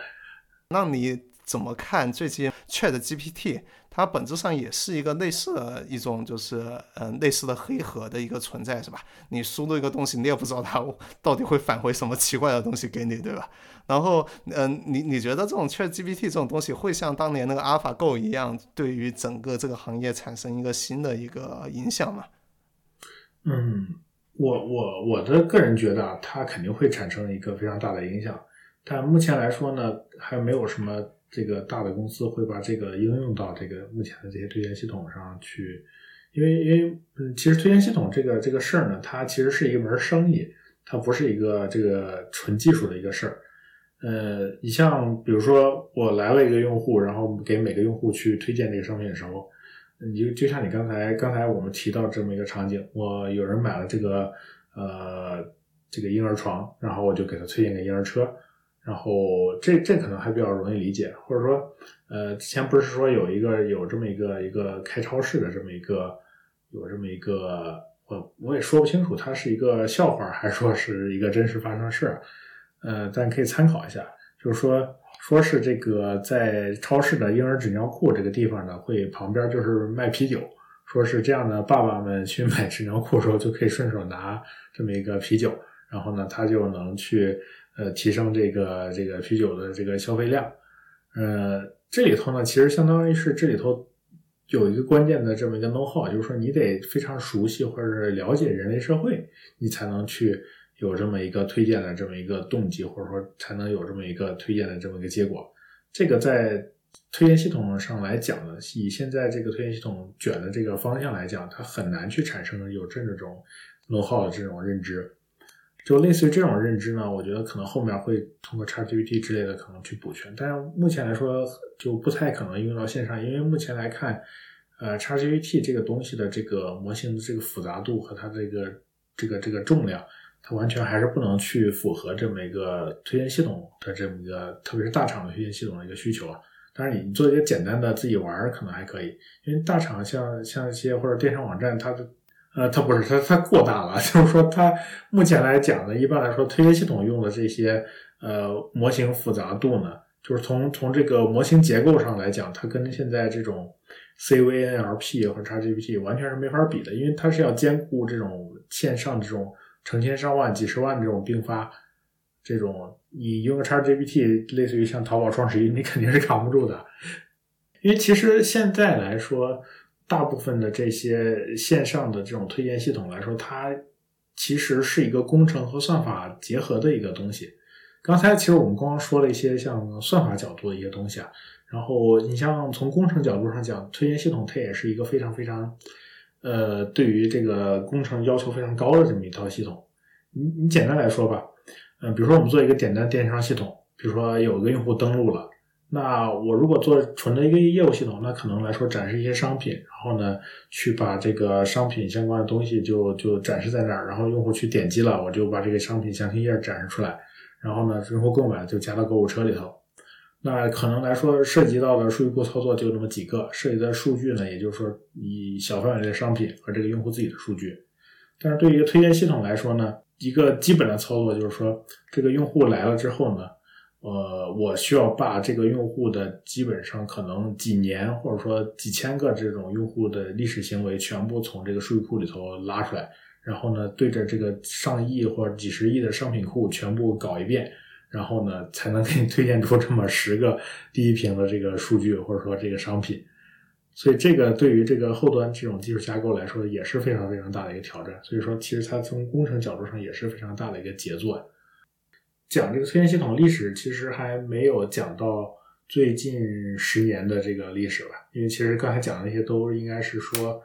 那你怎么看最近 Chat GPT？它本质上也是一个类似的一种，就是嗯，类似的黑盒的一个存在，是吧？你输入一个东西，你也不知道它到底会返回什么奇怪的东西给你，对吧？然后，嗯，你你觉得这种 ChatGPT 这种东西会像当年那个 AlphaGo 一样，对于整个这个行业产生一个新的一个影响吗？嗯，我我我的个人觉得啊，它肯定会产生一个非常大的影响，但目前来说呢，还没有什么。这个大的公司会把这个应用到这个目前的这些推荐系统上去，因为因为嗯，其实推荐系统这个这个事儿呢，它其实是一门生意，它不是一个这个纯技术的一个事儿。呃，你像比如说我来了一个用户，然后给每个用户去推荐这个商品的时候，你就就像你刚才刚才我们提到这么一个场景，我有人买了这个呃这个婴儿床，然后我就给他推荐个婴儿车。然后这这可能还比较容易理解，或者说，呃，之前不是说有一个有这么一个一个开超市的这么一个有这么一个，我我也说不清楚，它是一个笑话还是说是一个真实发生的事，呃，但可以参考一下，就是说说是这个在超市的婴儿纸尿裤这个地方呢，会旁边就是卖啤酒，说是这样的，爸爸们去买纸尿裤的时候就可以顺手拿这么一个啤酒，然后呢，他就能去。呃，提升这个这个啤酒的这个消费量，呃，这里头呢，其实相当于是这里头有一个关键的这么一个 know how，就是说你得非常熟悉或者是了解人类社会，你才能去有这么一个推荐的这么一个动机，或者说才能有这么一个推荐的这么一个结果。这个在推荐系统上来讲呢，以现在这个推荐系统卷的这个方向来讲，它很难去产生有这种 know how 的这种认知。就类似于这种认知呢，我觉得可能后面会通过 ChatGPT 之类的可能去补全，但是目前来说就不太可能应用到线上，因为目前来看，呃，ChatGPT 这个东西的这个模型的这个复杂度和它这个这个这个重量，它完全还是不能去符合这么一个推荐系统的这么一个，特别是大厂的推荐系统的一个需求啊。当然，你做一些简单的自己玩可能还可以，因为大厂像像一些或者电商网站，它的。呃，它不是，它它过大了，就是说，它目前来讲呢，一般来说，推荐系统用的这些呃模型复杂度呢，就是从从这个模型结构上来讲，它跟现在这种 CVNLP 和 XGPT 完全是没法比的，因为它是要兼顾这种线上这种成千上万、几十万这种并发，这种你用个 XGPT，类似于像淘宝双十一，你肯定是扛不住的，因为其实现在来说。大部分的这些线上的这种推荐系统来说，它其实是一个工程和算法结合的一个东西。刚才其实我们刚刚说了一些像算法角度的一些东西啊，然后你像从工程角度上讲，推荐系统它也是一个非常非常，呃，对于这个工程要求非常高的这么一套系统。你你简单来说吧，嗯，比如说我们做一个简单电商系统，比如说有个用户登录了。那我如果做纯的一个业务系统，那可能来说展示一些商品，然后呢，去把这个商品相关的东西就就展示在那儿，然后用户去点击了，我就把这个商品详情页展示出来，然后呢，用户购买就加到购物车里头。那可能来说涉及到的数据库操作就那么几个，涉及的数据呢，也就是说以小范围的商品和这个用户自己的数据。但是对于一个推荐系统来说呢，一个基本的操作就是说，这个用户来了之后呢。呃，我需要把这个用户的基本上可能几年或者说几千个这种用户的历史行为全部从这个数据库里头拉出来，然后呢，对着这个上亿或者几十亿的商品库全部搞一遍，然后呢，才能给你推荐出这么十个第一屏的这个数据或者说这个商品。所以这个对于这个后端这种技术架构来说也是非常非常大的一个挑战。所以说，其实它从工程角度上也是非常大的一个杰作。讲这个推荐系统历史，其实还没有讲到最近十年的这个历史吧？因为其实刚才讲的那些都应该是说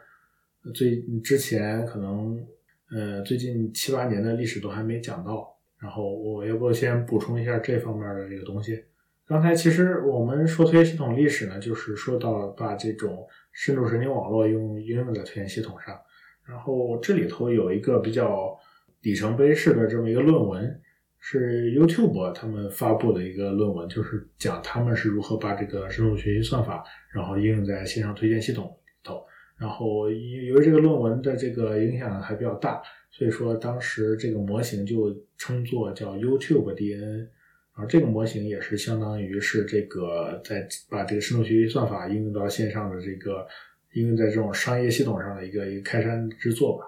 最之前可能呃最近七八年的历史都还没讲到。然后我要不先补充一下这方面的这个东西。刚才其实我们说推荐系统历史呢，就是说到把这种深度神经网络用应用在推荐系统上。然后这里头有一个比较里程碑式的这么一个论文。是 YouTube 他们发布的一个论文，就是讲他们是如何把这个深度学习算法，然后应用在线上推荐系统里头。然后由于这个论文的这个影响还比较大，所以说当时这个模型就称作叫 YouTube DNN。然后这个模型也是相当于是这个在把这个深度学习算法应用到线上的这个应用在这种商业系统上的一个一个开山之作吧。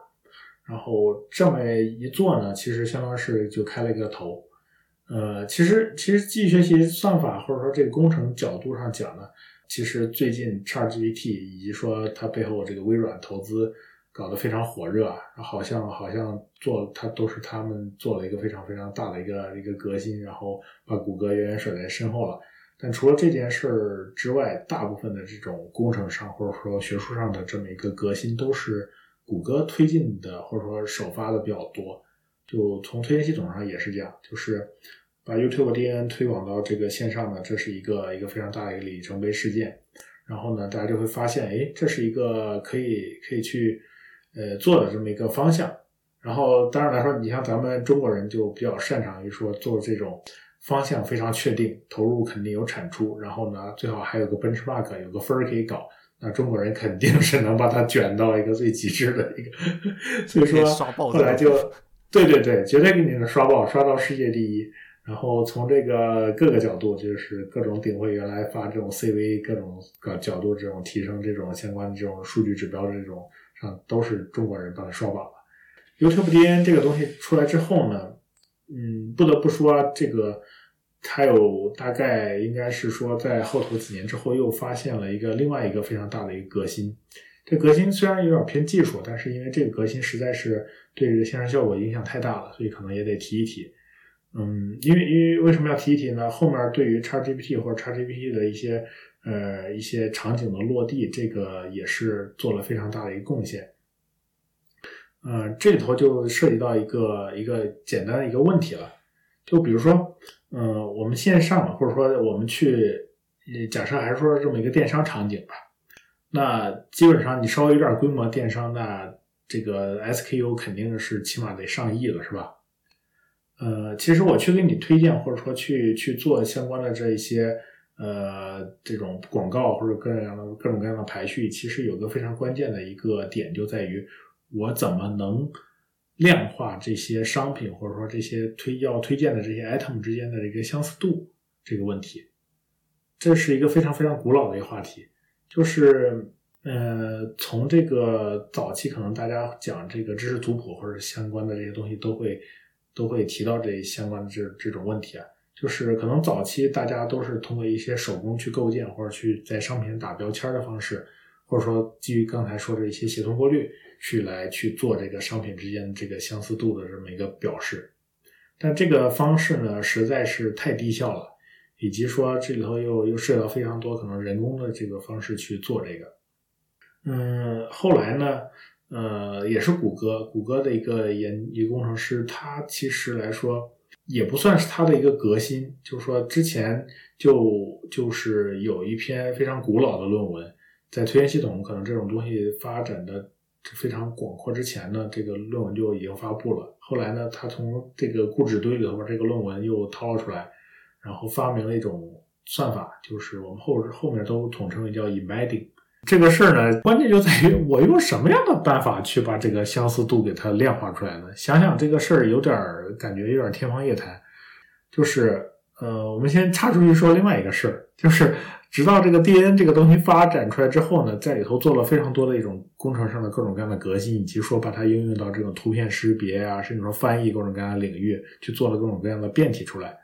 然后这么一做呢，其实相当是就开了一个头。呃，其实其实机器学习算法或者说这个工程角度上讲呢，其实最近 ChatGPT 以及说它背后这个微软投资搞得非常火热，好像好像做它都是他们做了一个非常非常大的一个一个革新，然后把谷歌远远甩在身后了。但除了这件事儿之外，大部分的这种工程上或者说学术上的这么一个革新都是。谷歌推进的或者说首发的比较多，就从推荐系统上也是这样，就是把 YouTube D N 推广到这个线上呢，这是一个一个非常大的一个里程碑事件。然后呢，大家就会发现，哎，这是一个可以可以去呃做的这么一个方向。然后当然来说，你像咱们中国人就比较擅长于说做这种方向非常确定，投入肯定有产出，然后呢，最好还有个 benchmark，有个分儿可以搞。那中国人肯定是能把它卷到一个最极致的一个，所以说后来就，对对对，绝对给你们刷爆，刷到世界第一。然后从这个各个角度，就是各种顶会原来发这种 CV，各种角角度这种提升这种相关的这种数据指标的这种上，都是中国人把它刷爆了。YouTube DN 这个东西出来之后呢，嗯，不得不说这个。它有大概应该是说，在后头几年之后，又发现了一个另外一个非常大的一个革新。这革新虽然有点偏技术，但是因为这个革新实在是对这个线上效果影响太大了，所以可能也得提一提。嗯，因为因为为什么要提一提呢？后面对于 ChatGPT 或者 ChatGPT 的一些呃一些场景的落地，这个也是做了非常大的一个贡献。嗯，这里头就涉及到一个一个简单的一个问题了，就比如说。嗯，我们线上或者说我们去，假设还是说这么一个电商场景吧，那基本上你稍微有点规模电商，那这个 SKU 肯定是起码得上亿了，是吧？呃，其实我去给你推荐或者说去去做相关的这一些呃这种广告或者各种样的各种各样的排序，其实有个非常关键的一个点就在于我怎么能。量化这些商品或者说这些推要推荐的这些 item 之间的一个相似度这个问题，这是一个非常非常古老的一个话题。就是呃，从这个早期可能大家讲这个知识图谱或者相关的这些东西都会都会提到这相关的这这种问题啊。就是可能早期大家都是通过一些手工去构建或者去在商品打标签的方式，或者说基于刚才说的一些协同过滤。去来去做这个商品之间这个相似度的这么一个表示，但这个方式呢实在是太低效了，以及说这里头又又涉及到非常多可能人工的这个方式去做这个。嗯，后来呢，呃，也是谷歌，谷歌的一个研一个工程师，他其实来说也不算是他的一个革新，就是说之前就就是有一篇非常古老的论文，在推荐系统可能这种东西发展的。非常广阔之前呢，这个论文就已经发布了。后来呢，他从这个固执堆里头把这个论文又掏了出来，然后发明了一种算法，就是我们后后面都统称为叫 embedding。这个事儿呢，关键就在于我用什么样的办法去把这个相似度给它量化出来呢？想想这个事儿有点感觉有点天方夜谭。就是呃，我们先插出去说另外一个事儿，就是。直到这个 D N 这个东西发展出来之后呢，在里头做了非常多的一种工程上的各种各样的革新，以及说把它应用到这种图片识别啊，甚至说翻译各种各样的领域，去做了各种各样的变体出来。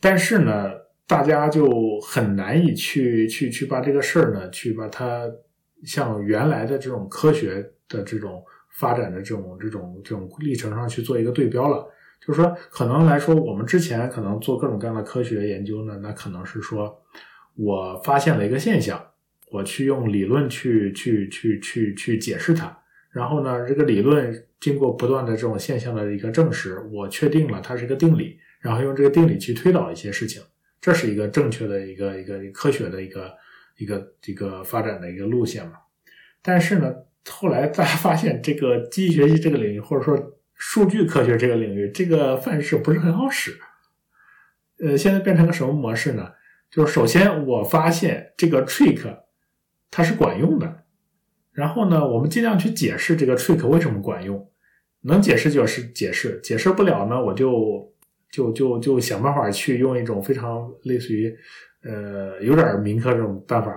但是呢，大家就很难以去去去把这个事儿呢，去把它像原来的这种科学的这种发展的这种这种这种历程上去做一个对标了。就是说，可能来说，我们之前可能做各种各样的科学研究呢，那可能是说。我发现了一个现象，我去用理论去去去去去解释它，然后呢，这个理论经过不断的这种现象的一个证实，我确定了它是一个定理，然后用这个定理去推导一些事情，这是一个正确的一个一个科学的一个一个一个发展的一个路线嘛。但是呢，后来大家发现这个机器学习这个领域，或者说数据科学这个领域，这个范式不是很好使。呃，现在变成个什么模式呢？就是首先，我发现这个 trick 它是管用的，然后呢，我们尽量去解释这个 trick 为什么管用，能解释就是解释，解释不了呢，我就就就就想办法去用一种非常类似于呃有点民科这种办法，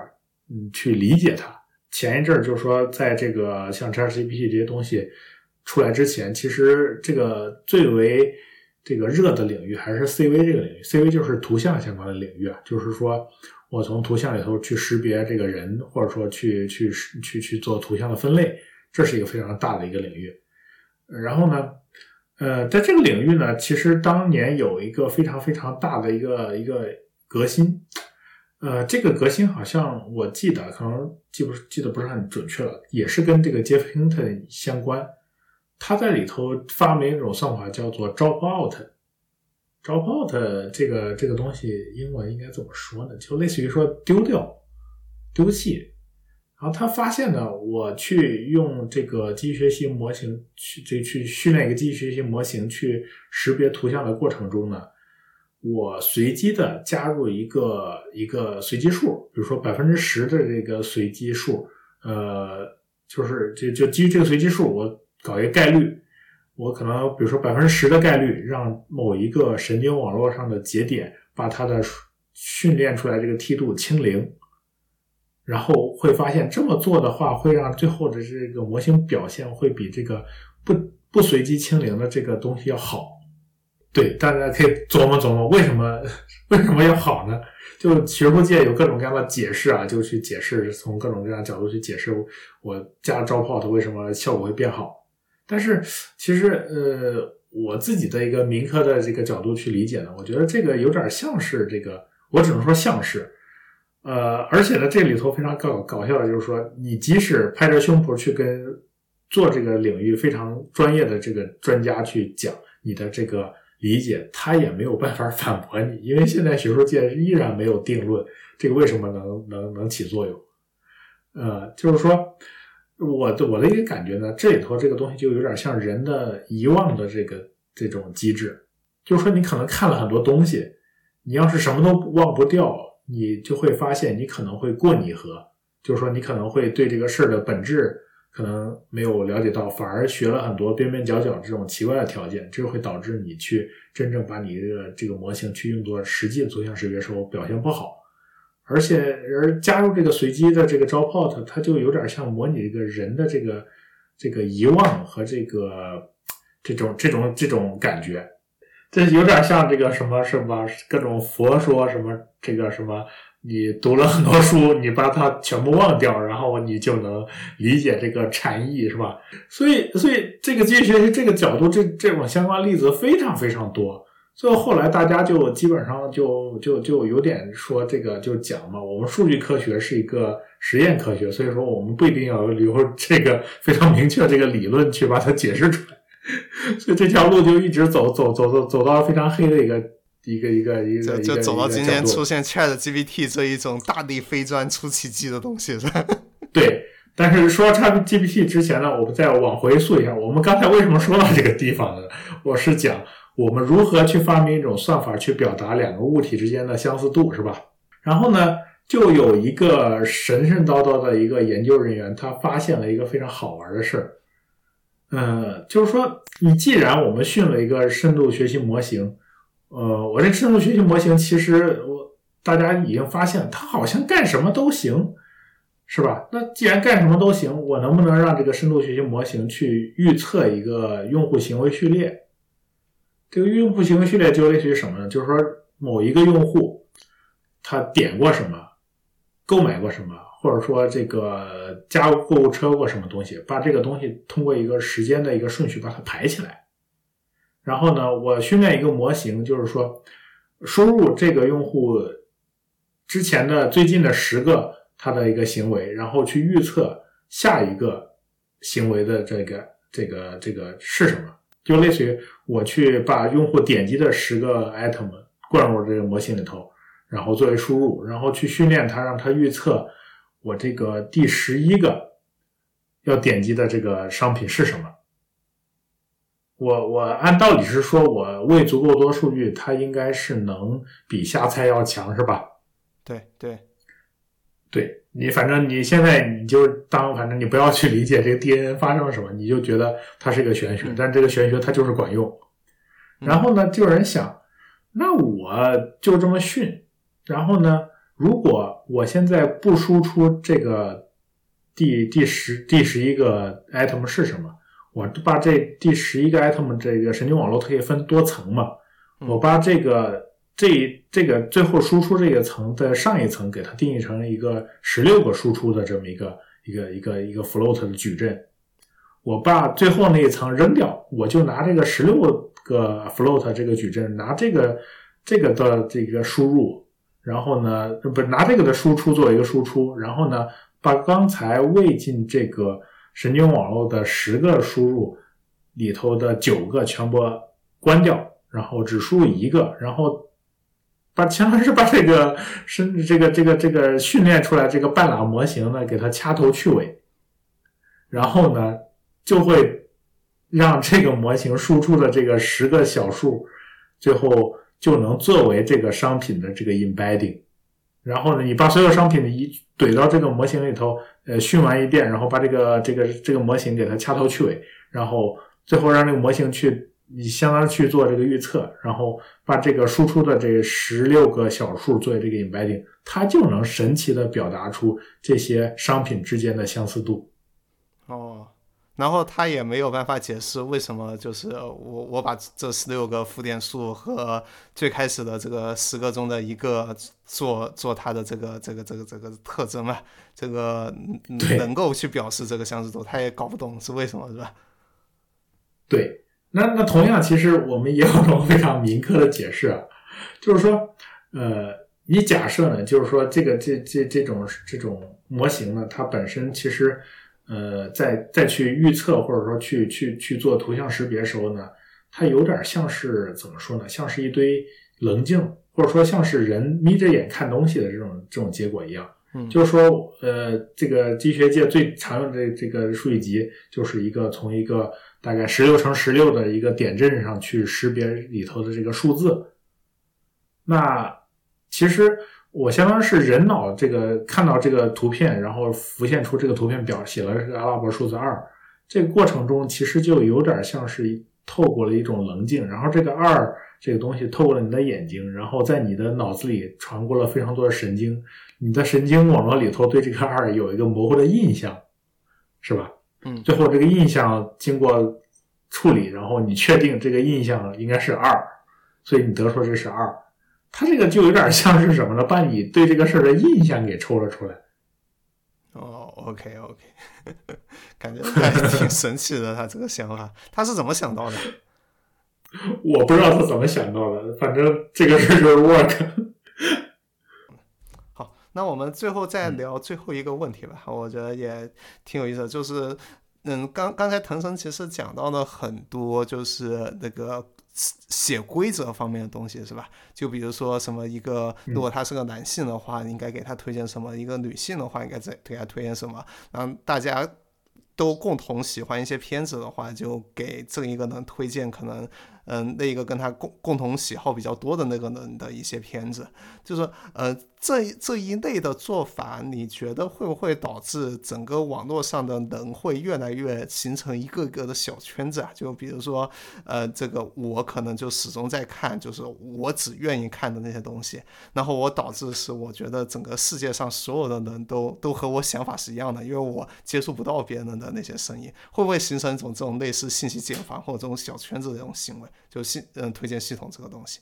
嗯，去理解它。前一阵儿就是说，在这个像 ChatGPT 这些东西出来之前，其实这个最为这个热的领域还是 CV 这个领域，CV 就是图像相关的领域啊，就是说我从图像里头去识别这个人，或者说去去去去做图像的分类，这是一个非常大的一个领域。然后呢，呃，在这个领域呢，其实当年有一个非常非常大的一个一个革新，呃，这个革新好像我记得可能记不记得不是很准确了，也是跟这个 Jeff Hinton 相关。他在里头发明一种算法，叫做 drop out。drop out 这个这个东西，英文应该怎么说呢？就类似于说丢掉、丢弃。然后他发现呢，我去用这个机器学习模型去这去训练一个机器学习模型去识别图像的过程中呢，我随机的加入一个一个随机数，比如说百分之十的这个随机数，呃，就是就就基于这个随机数，我搞一个概率，我可能比如说百分之十的概率，让某一个神经网络上的节点把它的训练出来这个梯度清零，然后会发现这么做的话，会让最后的这个模型表现会比这个不不随机清零的这个东西要好。对，大家可以琢磨琢磨，为什么 为什么要好呢？就学术界有各种各样的解释啊，就去解释，从各种各样角度去解释我加 dropout 为什么效果会变好。但是其实呃，我自己的一个民科的这个角度去理解呢，我觉得这个有点像是这个，我只能说像是。呃，而且呢，这里头非常搞搞笑的就是说，你即使拍着胸脯去跟做这个领域非常专业的这个专家去讲你的这个。理解他也没有办法反驳你，因为现在学术界依然没有定论，这个为什么能能能起作用？呃，就是说，我的我的一个感觉呢，这里头这个东西就有点像人的遗忘的这个这种机制，就是说你可能看了很多东西，你要是什么都忘不掉，你就会发现你可能会过拟合，就是说你可能会对这个事儿的本质。可能没有了解到，反而学了很多边边角角这种奇怪的条件，这会导致你去真正把你这个这个模型去用作实际的图像识别时候表现不好。而且，而加入这个随机的这个 dropout，它就有点像模拟一个人的这个这个遗忘和这个这种这种这种感觉，这有点像这个什么什么各种佛说什么这个什么。你读了很多书，你把它全部忘掉，然后你就能理解这个禅意，是吧？所以，所以这个机器学习这个角度，这这种相关例子非常非常多。最后后来大家就基本上就就就有点说这个就讲嘛，我们数据科学是一个实验科学，所以说我们不一定要留这个 非常明确这个理论去把它解释出来。所以这条路就一直走走走走走到非常黑的一个。一个一个一个就走到今天出现 Chat GPT 这一种大力飞砖出奇迹的东西是吧？对，但是说 Chat GPT 之前呢，我们再往回溯一下，我们刚才为什么说到这个地方呢？我是讲我们如何去发明一种算法去表达两个物体之间的相似度，是吧？然后呢，就有一个神神叨叨的一个研究人员，他发现了一个非常好玩的事儿，嗯，就是说，你既然我们训了一个深度学习模型。呃，我这深度学习模型其实我大家已经发现，它好像干什么都行，是吧？那既然干什么都行，我能不能让这个深度学习模型去预测一个用户行为序列？这个用户行为序列就类似于什么呢？就是说某一个用户他点过什么，购买过什么，或者说这个加入购物车过什么东西，把这个东西通过一个时间的一个顺序把它排起来。然后呢，我训练一个模型，就是说，输入这个用户之前的最近的十个他的一个行为，然后去预测下一个行为的这个这个这个是什么，就类似于我去把用户点击的十个 item 灌入这个模型里头，然后作为输入，然后去训练它，让它预测我这个第十一个要点击的这个商品是什么。我我按道理是说，我喂足够多数据，它应该是能比瞎猜要强，是吧？对对对，你反正你现在你就当反正你不要去理解这个 DNA 发生了什么，你就觉得它是一个玄学，但这个玄学它就是管用。然后呢，就有人想，那我就这么训，然后呢，如果我现在不输出这个第第十第十一个 item 是什么？我把这第十一个 item 这个神经网络可以分多层嘛？我把这个这这个最后输出这个层的上一层给它定义成了一个十六个输出的这么一个一个一个一个 float 的矩阵。我把最后那一层扔掉，我就拿这个十六个 float 这个矩阵，拿这个这个的这个输入，然后呢，不拿这个的输出作为一个输出，然后呢，把刚才喂进这个。神经网络的十个输入里头的九个全部关掉，然后只输入一个，然后把相当于是把这个是这个这个这个训练出来这个半拉模型呢，给它掐头去尾，然后呢就会让这个模型输出的这个十个小数最后就能作为这个商品的这个 embedding。然后呢，你把所有商品的一怼到这个模型里头，呃，训完一遍，然后把这个这个这个模型给它掐头去尾，然后最后让这个模型去，你相当于去做这个预测，然后把这个输出的这十六个小数作为这个 embedding，它就能神奇的表达出这些商品之间的相似度。哦。然后他也没有办法解释为什么，就是我我把这十六个负点数和最开始的这个十个中的一个做做它的这个这个这个这个特征嘛，这个能够去表示这个相似度，他也搞不懂是为什么，是吧？对，那那同样，其实我们也有种非常明确的解释啊，就是说，呃，你假设呢，就是说这个这这这种这种模型呢，它本身其实。呃，再再去预测或者说去去去做图像识别时候呢，它有点像是怎么说呢？像是一堆棱镜，或者说像是人眯着眼看东西的这种这种结果一样。嗯，就是说，呃，这个机学界最常用的这个数据集，就是一个从一个大概十六乘十六的一个点阵上去识别里头的这个数字。那其实。我相当于是人脑这个看到这个图片，然后浮现出这个图片表写了这个阿拉伯数字二，这个过程中其实就有点像是透过了一种棱镜，然后这个二这个东西透过了你的眼睛，然后在你的脑子里传过了非常多的神经，你的神经网络里头对这个二有一个模糊的印象，是吧？嗯，最后这个印象经过处理，然后你确定这个印象应该是二，所以你得出这是二。他这个就有点像是什么呢？把你对这个事儿的印象给抽了出来。哦，OK OK，感觉还挺神奇的。他这个想法，他是怎么想到的？我不知道他怎么想到的，反正这个事儿就是 work。好，那我们最后再聊最后一个问题吧。我觉得也挺有意思的，就是嗯，刚刚才腾生其实讲到了很多，就是那个。写规则方面的东西是吧？就比如说什么一个，如果他是个男性的话，应该给他推荐什么；一个女性的话，应该再给他推荐什么。然后大家都共同喜欢一些片子的话，就给这一个能推荐可能。嗯，那一个跟他共共同喜好比较多的那个人的一些片子，就是呃，这这一类的做法，你觉得会不会导致整个网络上的人会越来越形成一个个的小圈子啊？就比如说，呃，这个我可能就始终在看，就是我只愿意看的那些东西，然后我导致是我觉得整个世界上所有的人都都和我想法是一样的，因为我接触不到别人的那些声音，会不会形成一种这种类似信息茧房或者这种小圈子这种行为？就系嗯，推荐系统这个东西，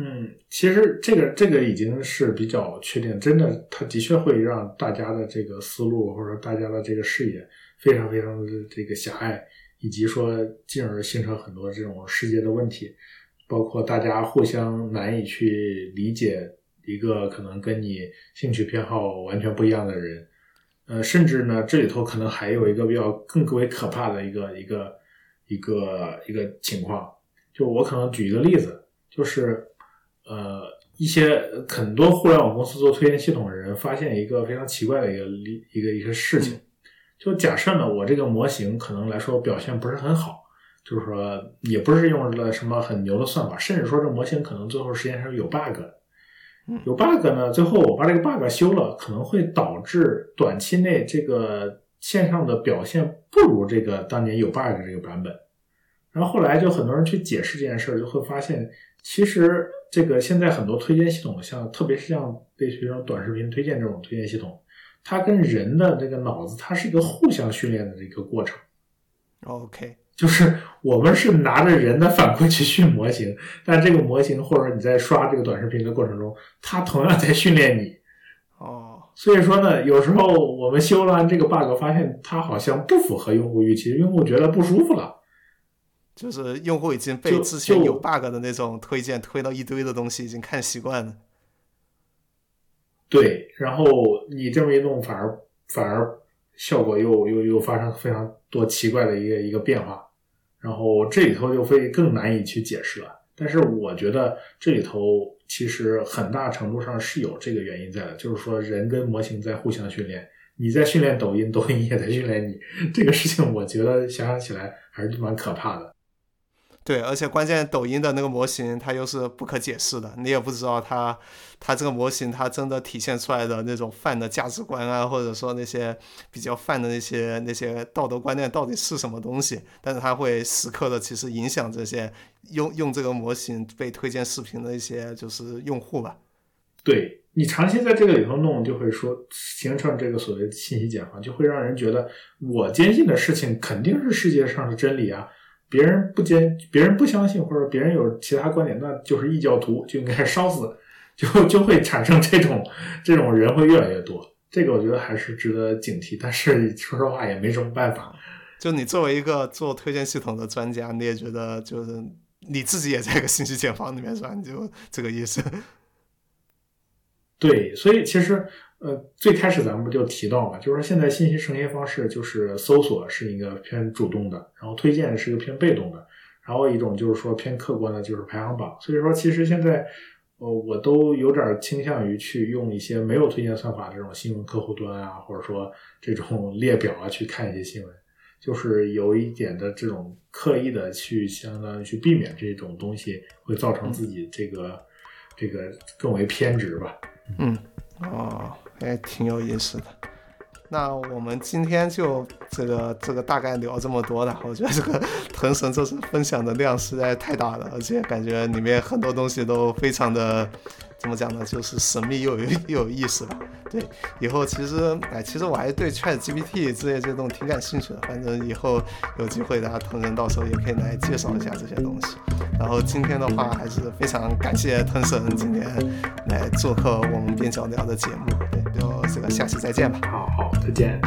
嗯，其实这个这个已经是比较确定，真的，它的确会让大家的这个思路或者说大家的这个视野非常非常的这个狭隘，以及说进而形成很多这种世界的问题，包括大家互相难以去理解一个可能跟你兴趣偏好完全不一样的人，呃，甚至呢，这里头可能还有一个比较更为可怕的一个一个。一个一个情况，就我可能举一个例子，就是呃，一些很多互联网公司做推荐系统的人发现一个非常奇怪的一个一个一个事情，就假设呢，我这个模型可能来说表现不是很好，就是说也不是用了什么很牛的算法，甚至说这模型可能最后实验上有 bug，有 bug 呢，最后我把这个 bug 修了，可能会导致短期内这个。线上的表现不如这个当年有 bug 这个版本，然后后来就很多人去解释这件事儿，就会发现其实这个现在很多推荐系统，像特别是像类似于这种短视频推荐这种推荐系统，它跟人的这个脑子，它是一个互相训练的一个过程。OK，就是我们是拿着人的反馈去训模型，但这个模型或者你在刷这个短视频的过程中，它同样在训练你。哦。所以说呢，有时候我们修完这个 bug，发现它好像不符合用户预期，用户觉得不舒服了。就是用户已经被之前有 bug 的那种推荐推到一堆的东西，已经看习惯了。对，然后你这么一弄，反而反而效果又又又发生非常多奇怪的一个一个变化，然后这里头就会更难以去解释了。但是我觉得这里头其实很大程度上是有这个原因在的，就是说人跟模型在互相训练，你在训练抖音，抖音也在训练你。这个事情我觉得想想起来还是蛮可怕的。对，而且关键抖音的那个模型它又是不可解释的，你也不知道它它这个模型它真的体现出来的那种泛的价值观啊，或者说那些比较泛的那些那些道德观念到底是什么东西？但是它会时刻的其实影响这些用用这个模型被推荐视频的一些就是用户吧。对你长期在这个里头弄，就会说形成这个所谓信息茧房，就会让人觉得我坚信的事情肯定是世界上的真理啊。别人不坚，别人不相信，或者别人有其他观点，那就是异教徒，就应该烧死，就就会产生这种 这种人会越来越多。这个我觉得还是值得警惕，但是说实话也没什么办法。就你作为一个做推荐系统的专家，你也觉得就是你自己也在一个信息茧房里面是吧？你就这个意思。对，所以其实。呃，最开始咱们不就提到嘛，就是说现在信息呈现方式就是搜索是一个偏主动的，然后推荐是一个偏被动的，然后一种就是说偏客观的，就是排行榜。所以说，其实现在，呃，我都有点倾向于去用一些没有推荐算法这种新闻客户端啊，或者说这种 列表啊去看一些新闻，就是有一点的这种刻意的去相当于去避免这种东西会造成自己这个这个更为偏执吧。嗯，哦。哎，挺有意思的。那我们今天就这个这个大概聊这么多的。我觉得这个 腾神这次分享的量实在太大了，而且感觉里面很多东西都非常的。怎么讲呢？就是神秘又有 又有意思吧。对，以后其实哎，其实我还对 Chat GPT 之类这种挺感兴趣的。反正以后有机会，大家腾神到时候也可以来介绍一下这些东西。然后今天的话，还是非常感谢腾神今天来做客我们边角聊的节目。对，就这个下期再见吧。好好，再见。